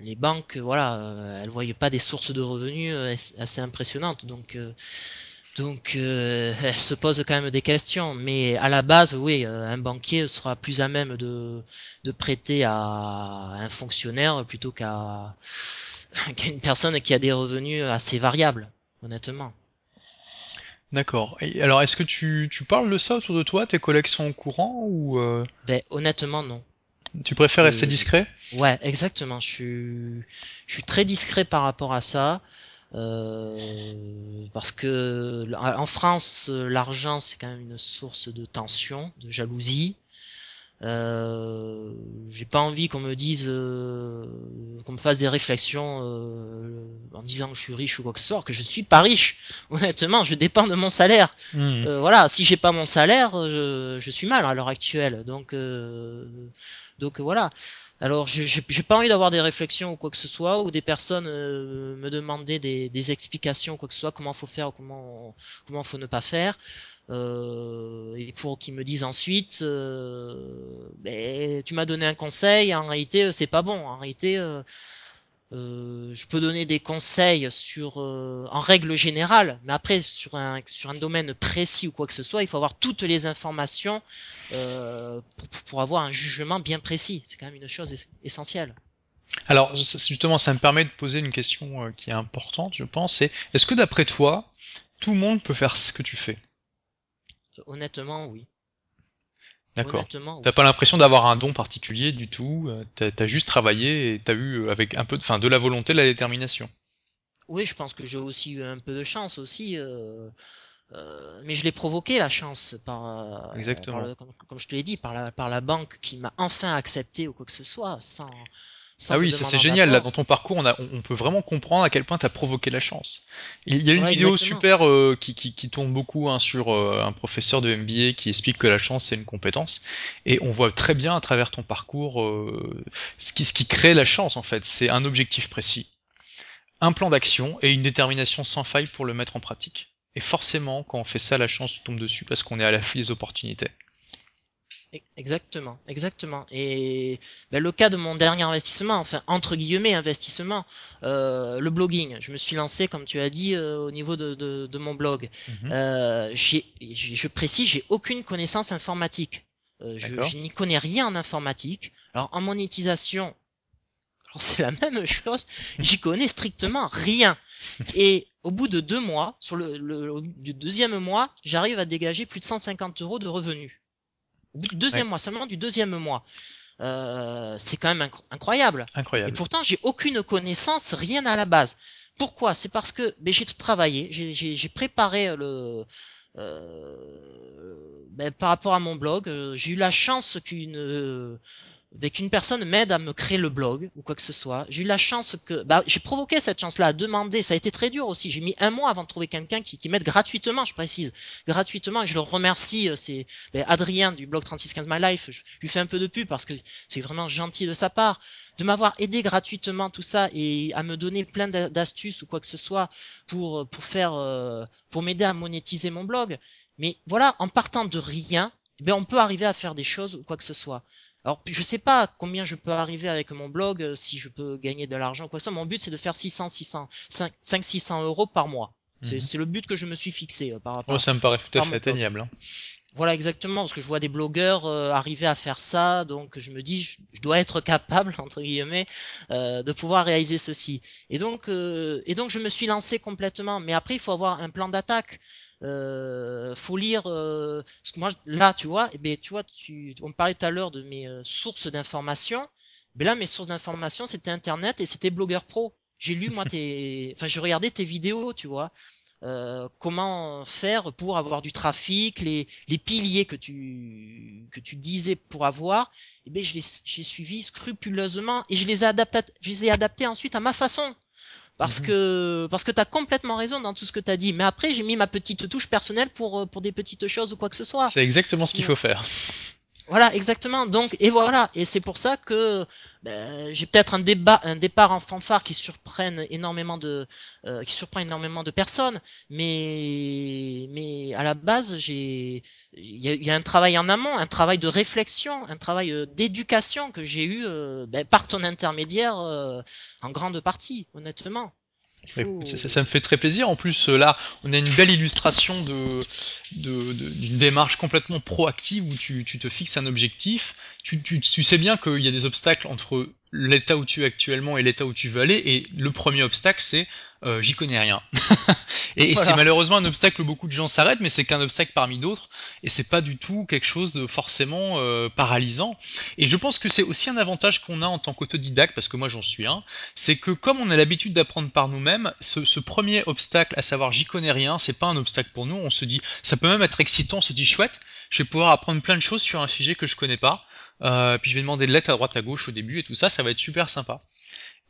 les banques voilà euh, elles voyaient pas des sources de revenus euh, assez impressionnantes. Donc euh, donc euh, (laughs) elles se posent quand même des questions mais à la base oui euh, un banquier sera plus à même de de prêter à un fonctionnaire plutôt qu'à (laughs) qu'à une personne qui a des revenus assez variables honnêtement D'accord. Alors, est-ce que tu, tu parles de ça autour de toi? Tes collègues sont au courant ou euh, Ben, honnêtement, non. tu préfères rester discret? ouais, exactement. Je suis, je suis très discret par rapport à ça, euh, parce que en France, l'argent, c'est quand même une source de tension, de jalousie. Euh, j'ai pas envie qu'on me dise, euh, qu'on me fasse des réflexions euh, en disant que je suis riche ou quoi que ce soit, que je suis pas riche. (laughs) Honnêtement, je dépends de mon salaire. Mhm. Euh, voilà, si j'ai pas mon salaire, je, je suis mal à l'heure actuelle. Donc, euh, donc voilà. Alors, j'ai pas envie d'avoir des réflexions ou quoi que ce soit, ou des personnes euh, me demander des, des explications ou quoi que ce soit, comment faut faire comment comment faut ne pas faire. Euh, et pour qu'ils me disent ensuite, euh, ben, tu m'as donné un conseil, en réalité euh, c'est pas bon. En réalité, euh, je peux donner des conseils sur, euh, en règle générale, mais après sur un sur un domaine précis ou quoi que ce soit, il faut avoir toutes les informations euh, pour, pour avoir un jugement bien précis. C'est quand même une chose es- essentielle. Alors, justement, ça me permet de poser une question qui est importante, je pense, c'est est-ce que d'après toi, tout le monde peut faire ce que tu fais? Honnêtement, oui. D'accord. T'as pas l'impression d'avoir un don particulier du tout, euh, t'as, juste travaillé et t'as eu euh, avec un peu de, enfin, de la volonté, de la détermination. Oui, je pense que j'ai aussi eu un peu de chance aussi, euh, euh, mais je l'ai provoqué la chance par, euh, par Exactement. le, comme, comme je te l'ai dit, par la, par la banque qui m'a enfin accepté ou quoi que ce soit, sans Ah oui, ça c'est génial. Là, dans ton parcours, on, a, on, peut vraiment comprendre à quel point t'as provoqué la chance. Il y a une vidéo exactement. super euh, qui, qui, qui tourne beaucoup hein, sur euh, un professeur de MBA qui explique que la chance c'est une compétence. Et on voit très bien à travers ton parcours euh, ce, qui, ce qui crée la chance en fait. C'est un objectif précis, un plan d'action et une détermination sans faille pour le mettre en pratique. Et forcément, quand on fait ça, la chance tombe dessus parce qu'on est à l'affût des opportunités. Exactement, exactement. Et ben, le cas de mon dernier investissement, enfin entre guillemets investissement, euh, le blogging. Je me suis lancé, comme tu as dit, euh, au niveau de, de, de mon blog. Mhm. Euh, j'ai, j'ai- je précise, j'ai aucune connaissance informatique. Euh, je, je n'y connais rien en informatique. Alors en monétisation, c'est la même chose. (laughs) J'y connais strictement rien. Et au bout de deux mois, sur le, le, du deuxième mois, j'arrive à dégager plus de 150 euros de revenus. Du Ouais, deuxième mois, seulement du deuxième mois. Euh, c'est quand même incro- incroyable. Et incroyable. pourtant, j'ai aucune connaissance, rien à la base. Pourquoi? C'est parce que ben, j'ai travaillé, j'ai préparé le, euh, ben, par rapport à mon blog. euh, j'ai eu la chance qu'une euh, ben, qu'une personne m'aide à me créer le blog ou quoi que ce soit. J'ai eu la chance que, bah, j'ai provoqué cette chance-là, à demander. Ça a été très dur aussi. J'ai mis un mois avant de trouver quelqu'un qui, m'aide gratuitement, je précise, gratuitement. Et je le remercie. euh, C'est ben, Adrien du blog 3615 My Life. Je lui fais un peu de pub parce que c'est vraiment gentil de sa part de m'avoir aidé gratuitement tout ça et à me donner plein d'a- d'astuces ou quoi que ce soit pour pour faire euh, pour m'aider à monétiser mon blog. Mais voilà, en partant de rien, ben on peut arriver à faire des choses ou quoi que ce soit. Alors, je sais pas combien je peux arriver avec mon blog, euh, si je peux gagner de l'argent, quoi soit. Mon but, c'est de faire 600, 600, 5, 600 euros par mois. C'est, Mhm. c'est le but que je me suis fixé euh, par, Oh, par, ça me paraît tout à fait atteignable. hein. Voilà exactement, parce que je vois des blogueurs euh, arriver à faire ça, donc je me dis, je, je dois être (laughs) capable, entre guillemets, euh, de pouvoir réaliser ceci. Et donc, et donc, je me suis lancé complètement. Mais après, il faut avoir un plan d'attaque. Euh, faut lire. Euh, parce que moi, là, tu vois, eh ben, tu vois, tu, on me parlait tout à l'heure de mes euh, sources d'information. Mais là, mes sources d'information, c'était Internet et c'était Blogueur Pro. J'ai lu moi (laughs) tes, enfin, j'ai regardé tes vidéos, tu vois euh, comment faire pour avoir du trafic, les, les piliers que tu, que tu disais pour avoir, eh bien, je les, j'ai suivi scrupuleusement et je les ai adaptés, je les ai adaptés ensuite à ma façon. Parce Mhm. que, parce que t'as complètement raison dans tout ce que t'as dit. Mais après, j'ai mis ma petite touche personnelle pour, euh, pour des petites choses ou quoi que ce soit. C'est exactement ce qu'il faut faire. Voilà, exactement. Donc, et voilà. Et c'est pour ça que ben, j'ai peut-être un débat, un départ en fanfare qui surprenne énormément de, euh, qui surprend énormément de personnes. Mais, mais à la base, j'ai, il y a, un travail en amont, un travail de réflexion, un travail euh, d'éducation que j'ai eu euh, ben, par ton intermédiaire en grande partie, honnêtement. Faut... Ça, ça, me fait très plaisir. En plus, euh, là, on a une belle illustration de, de, de d'une démarche complètement proactive où tu, tu, te fixes un objectif. Tu, tu, tu sais bien qu'il y a des obstacles entre l'état où tu es actuellement et l'état où tu veux aller. Et le premier obstacle, c'est euh, j'y connais rien. (laughs) et, voilà. c'est malheureusement un obstacle où beaucoup de gens s'arrêtent, mais c'est qu'un obstacle parmi d'autres, et c'est pas du tout quelque chose de forcément euh, paralysant. Et je pense que c'est aussi un avantage qu'on a en tant qu'autodidacte, parce que moi j'en suis un, c'est que comme on a l'habitude d'apprendre par nous-mêmes, ce, ce, premier obstacle, à savoir j'y connais rien, c'est pas un obstacle pour nous. On se dit, ça peut même être excitant, on se dit chouette, je vais pouvoir apprendre plein de choses sur un sujet que je connais pas. Euh, puis je vais demander de l'aide à droite à gauche au début et tout ça, ça va être super sympa.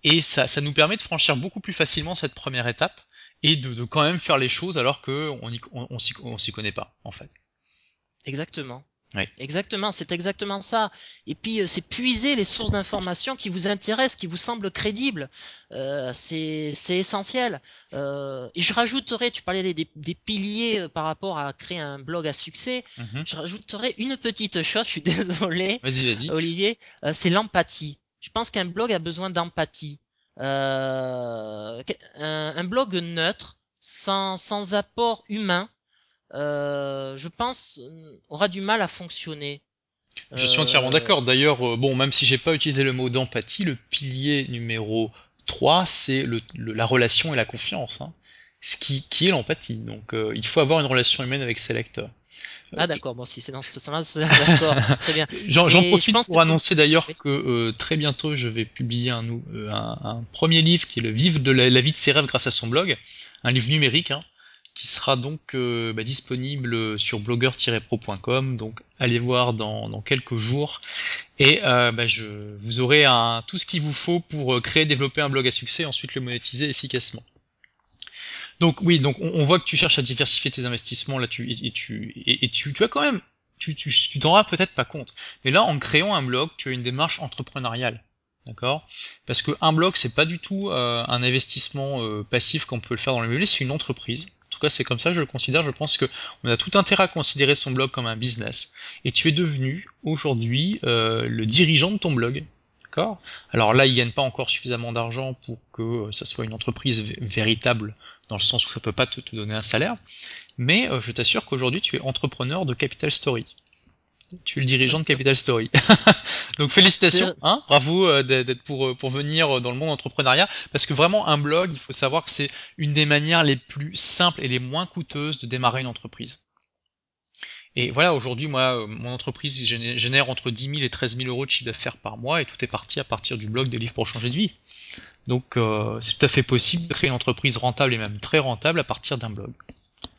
Et ça, ça nous permet de franchir beaucoup plus facilement cette première étape et de, de quand même faire les choses alors qu'on on, on, s'y connaît pas, en fait. Exactement. Oui. Exactement, c'est exactement ça. Et puis euh, c'est puiser les sources d'informations qui vous intéressent, qui vous semblent crédibles. Euh, c'est essentiel. Euh, et je rajouterai, tu parlais des, des piliers euh, par rapport à créer un blog à succès. -hmm. Je rajouterai une petite chose. Je suis (laughs) désolé, vas -y, vas -y. Olivier. Euh, c'est l'empathie. Je pense qu'un blog a besoin d'empathie. Euh, un, un, blog neutre, sans, sans apport humain, je pense, aura du mal à fonctionner. Je suis entièrement d'accord. D'ailleurs, euh, bon, même si j'ai pas utilisé le mot d'empathie, le pilier numéro 3, c'est le, le, la relation et la confiance. Hein. Ce qui, qui est l'empathie. Donc, euh, il faut avoir une relation humaine avec ses lecteurs. Ah d'accord, bon si c'est dans ce sens-là, d'accord, (laughs) très bien. J'en profite pour annoncer d'ailleurs que euh, très bientôt je vais publier un, euh, un, un, premier livre qui est le Vivre de la, la, vie de ses rêves grâce à son blog, un livre numérique, hein, qui sera donc euh, bah, disponible sur blogger-pro.com, donc allez voir dans, dans quelques jours, et euh, bah, je, vous aurez un, tout ce qu'il vous faut pour créer, développer un blog à succès, et ensuite le monétiser efficacement. Donc oui, donc on, voit que tu cherches à diversifier tes investissements. Là, tu et, tu et, tu, tu as quand même, tu tu tu t'en rends peut-être pas compte, mais là en créant un blog, tu as une démarche entrepreneuriale, d'accord? Parce que un blog c'est pas du tout euh, un investissement euh, passif comme on peut le faire dans l'immobilier, c'est une entreprise. En tout cas, c'est comme ça que je le considère. Je pense que on a tout intérêt à considérer son blog comme un business. Et tu es devenu aujourd'hui euh, le dirigeant de ton blog. D'accord? Alors là, il gagne pas encore suffisamment d'argent pour que ça soit une entreprise véritable dans le sens où ça peut pas te, te donner un salaire, mais euh, je t'assure qu'aujourd'hui tu es entrepreneur de Capital Story. Tu es le dirigeant de Capital Story. (laughs) Donc félicitations, hein, bravo euh, d'être pour pour venir dans le monde entrepreneuriat, parce que vraiment un blog, il faut savoir que c'est une des manières les plus simples et les moins coûteuses de démarrer une entreprise. Et voilà, aujourd'hui, moi, euh, mon entreprise génère entre 10 000 et 13 000 euros de chiffre d'affaires par mois, et tout est parti à partir du blog des livres pour changer de vie. Donc euh, c'est tout à fait possible de créer une entreprise rentable et même très rentable à partir d'un blog.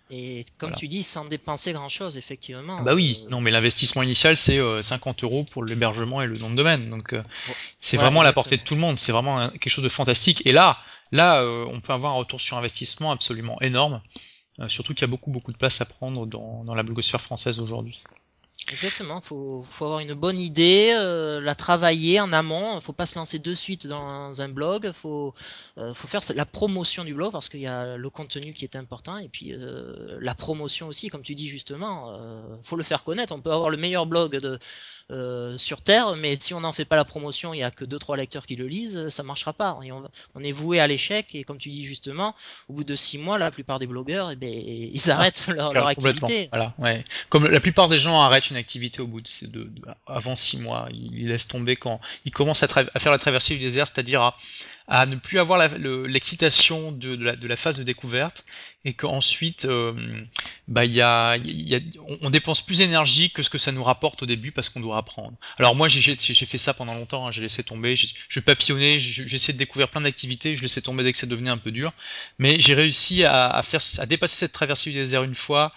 Et comme voilà. tu dis, sans dépenser grand chose, effectivement. Bah oui, euh... non, mais l'investissement initial, c'est euh, 50 euros pour l'hébergement et le nom de domaine. Donc, euh, c'est vraiment à la portée de tout le monde. C'est vraiment un, quelque chose de fantastique. Et là, là, euh, on peut avoir un retour sur investissement absolument énorme. Euh, surtout qu'il y a beaucoup, beaucoup de place à prendre dans, dans la blogosphère française aujourd'hui. Exactement, faut faut avoir une bonne idée, euh, la travailler en amont. Faut pas se lancer de suite dans un blog. Faut euh, faut faire la promotion du blog parce qu'il y a le contenu qui est important et puis euh, la promotion aussi, comme tu dis justement. Euh, faut le faire connaître. On peut avoir le meilleur blog de euh, sur Terre, mais si on n'en fait pas la promotion, il y a que deux trois lecteurs qui le lisent, ça marchera pas. Et on, on est voué à l'échec. Et comme tu dis justement, au bout de six mois, la plupart des blogueurs, eh ben, ils arrêtent ah, leur, leur activité. Voilà, ouais. Comme la plupart des gens arrêtent une activité au bout de, de, de avant six mois, ils laissent tomber quand ils commencent à, à faire la traversée du désert, c'est-à-dire à, à ne plus avoir l'excitation de, la, phase de découverte et qu'ensuite euh, bah y a, on dépense plus d'énergie que ce que ça nous rapporte au début parce qu'on doit apprendre. Alors moi j'ai fait ça pendant longtemps, hein, j'ai laissé tomber, je papillonnais, j'ai essayé de découvrir plein d'activités, je laissais tomber dès que ça devenait un peu dur, mais j'ai réussi à, faire à dépasser cette traversée du désert une fois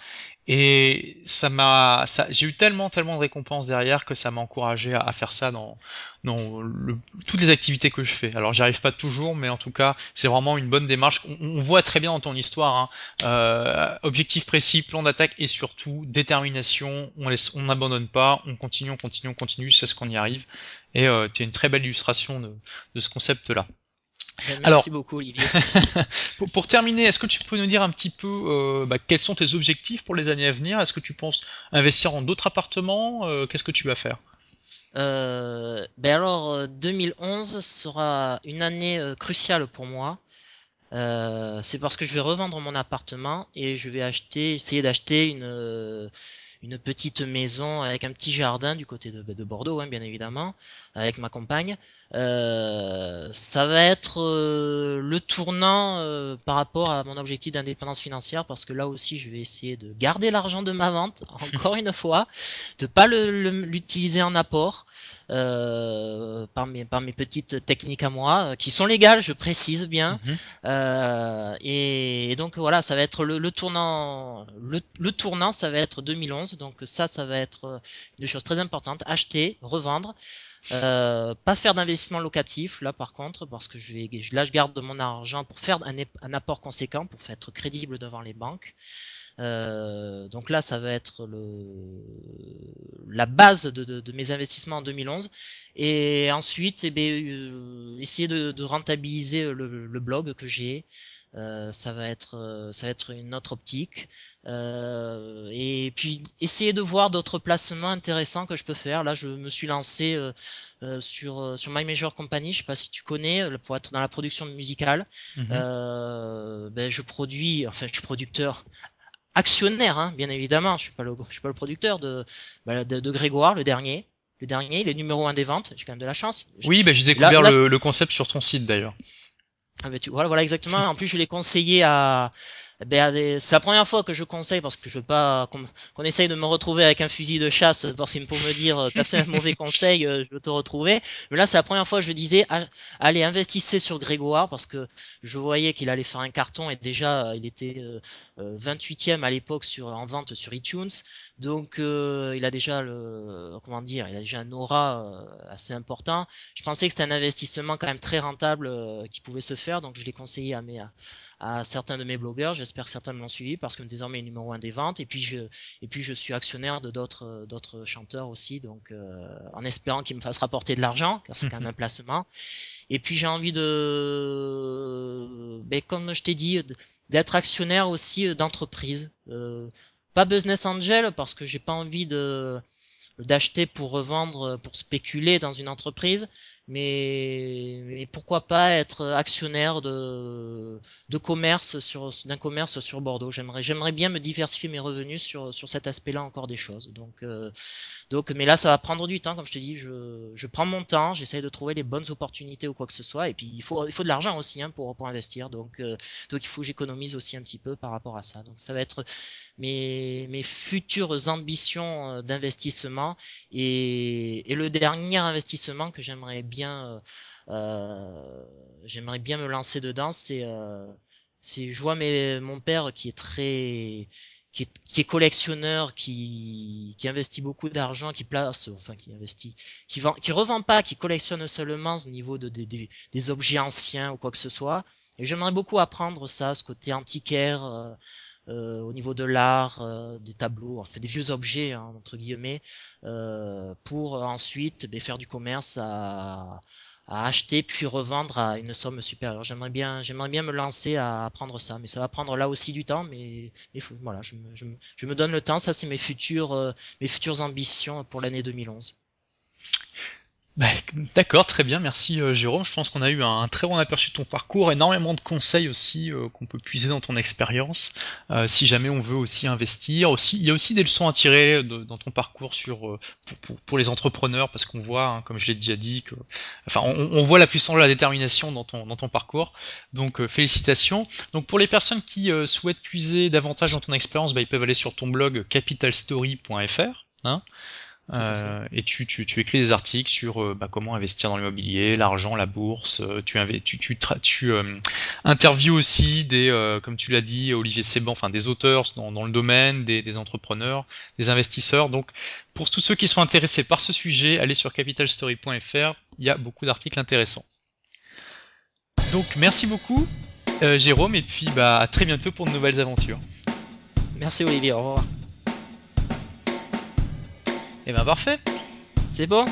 Et ça m'a, ça, j'ai eu tellement, tellement de récompenses derrière que ça m'a encouragé à, faire ça dans, dans le, toutes les activités que je fais. Alors, j'y arrive pas toujours, mais en tout cas, c'est vraiment une bonne démarche. On, on, voit très bien dans ton histoire, hein, euh, objectif précis, plan d'attaque et surtout détermination. On laisse, on n'abandonne pas, on continue, on continue, on continue, c'est ce qu'on y arrive. Et euh, tu es une très belle illustration de, de ce concept-là. Ben, merci Alors, beaucoup Olivier. (laughs) pour, pour, terminer, est-ce que tu peux nous dire un petit peu euh, bah, quels sont tes objectifs pour les années à venir? Est-ce que tu penses investir en d'autres appartements? Euh, Qu'est-ce que tu vas faire? Euh, ben alors 2011 sera une année cruciale pour moi. C'est parce que je vais revendre mon appartement et je vais acheter, essayer d'acheter une une petite maison avec un petit jardin du côté de, de Bordeaux, hein, bien évidemment, avec ma compagne. Euh, ça va être euh, le tournant euh, par rapport à mon objectif d'indépendance financière, parce que là aussi, je vais essayer de garder l'argent de ma vente, (laughs) encore une fois, de pas l'utiliser le, en apport. Euh, par, mes, par mes petites techniques à moi, euh, qui sont légales, je précise bien. Euh, et, et, donc voilà, ça va être le, le tournant, le, le, tournant, ça va être 2011. Donc ça, ça va être une chose très importante acheter, revendre. Euh, pas faire d'investissement locatif là par contre parce que je vais là je garde mon argent pour faire un, apport conséquent pour être crédible devant les banques euh, donc là, ça va être le, la base de, de, de, mes investissements en 2011. Et ensuite, eh bien, euh, essayer de, de, rentabiliser le, le, blog que j'ai. Euh, ça va être euh, ça va être une autre optique euh, et puis essayer de voir d'autres placements intéressants que je peux faire là je me suis lancé euh, sur sur My Major Company je sais pas si tu connais pour être dans la production musicale mm -hmm. ben, je produis enfin je suis producteur actionnaire, hein, bien évidemment. Je suis pas le, je suis pas le producteur de, bah, de, de, Grégoire, le dernier. Le dernier, il est numéro un des ventes. J'ai quand même de la chance. Oui, bah, j'ai découvert là, le, le, concept sur ton site d'ailleurs. Ah, bah, voilà, voilà exactement. en plus, je l'ai conseillé à, ben, c'est la première fois que je conseille parce que je veux pas qu'on essaye de me retrouver avec un fusil de chasse parce pour me dire euh, t'as fait un mauvais conseil, euh, je veux te retrouver. Mais là, c'est la première fois que je disais allez investissez sur Grégoire parce que je voyais qu'il allait faire un carton et déjà euh, il était 28e à l'époque sur en vente sur iTunes. Donc il a déjà le comment dire, il a déjà un aura assez important. Je pensais que c'était un investissement quand même très rentable qui pouvait se faire, donc je l'ai conseillé à mes à certains de mes blogueurs. J'espère que certains l'ont suivi parce que désormais il est numéro un des ventes. Et puis je, et puis je suis actionnaire de d'autres, d'autres chanteurs aussi. Donc, euh, en espérant qu'ils me fassent rapporter de l'argent, car c'est quand même un (laughs) placement. Et puis j'ai envie de, ben, comme je t'ai dit, d'être actionnaire aussi d'entreprise. Euh, pas business angel parce que j'ai pas envie de d'acheter pour revendre, pour spéculer dans une entreprise mais, mais, pourquoi pas être actionnaire de, de commerce sur d'un commerce sur Bordeaux. J'aimerais j'aimerais bien me diversifier mes revenus sur sur cet aspect-là encore des choses. Donc euh, donc mais là ça va prendre du temps comme je te dis, je, je prends mon temps, j'essaie de trouver les bonnes opportunités ou quoi que ce soit et puis il faut il faut de l'argent aussi hein, pour pour investir. Donc euh, donc il faut que j'économise aussi un petit peu par rapport à ça. Donc ça va être mes futures ambitions euh, d'investissement et le dernier investissement que j'aimerais bien, euh, euh, j'aimerais bien me lancer dedans. C'est, euh, c'est, je vois mes, mon père qui est très, qui est, collectionneur, qui, qui investit beaucoup d'argent, qui place, enfin qui investit, qui vend, qui revend pas, qui collectionne seulement au niveau de, de, de, des objets anciens ou quoi que ce soit. Et j'aimerais beaucoup apprendre ça, ce côté antiquaire. Euh, au niveau de l'art, euh, des tableaux, enfin des vieux objets hein, entre guillemets, euh, pour ensuite ben, faire du commerce à, à, acheter puis revendre à une somme supérieure. J'aimerais bien, j'aimerais bien me lancer à apprendre ça, mais ça va prendre là aussi du temps. Mais, mais voilà, je me, je, me, je me, donne le temps. Ça, c'est mes futures, mes futures ambitions pour l'année 2011. Bah, D'accord, très bien, merci euh, Jérôme. Je pense qu'on a eu un, très bon aperçu de ton parcours, énormément de conseils aussi euh, qu'on peut puiser dans ton expérience. Euh, si jamais on veut aussi investir, aussi, il y a aussi des leçons à tirer dans ton parcours sur euh, pour, pour, pour, les entrepreneurs, parce qu'on voit, hein, comme je l'ai déjà dit, que, enfin, on, on, voit la puissance de la détermination dans ton dans ton parcours. Donc euh, félicitations. Donc pour les personnes qui souhaitent puiser davantage dans ton expérience, bah, ils peuvent aller sur ton blog capitalstory.fr. Hein Euh, et tu, tu, tu, écris des articles sur euh, bah, comment investir dans l'immobilier, l'argent, la bourse. Euh, tu, tu, tu, tu interviews aussi des, comme tu l'as dit, Olivier Seban, enfin des auteurs dans, dans le domaine, des, des, entrepreneurs, des investisseurs. Donc, pour tous ceux qui sont intéressés par ce sujet, allez sur capitalstory.fr. Il y a beaucoup d'articles intéressants. Donc, merci beaucoup, Jérôme, et puis bah, à très bientôt pour de nouvelles aventures. Merci Olivier, au revoir. Et eh ben parfait. C'est bon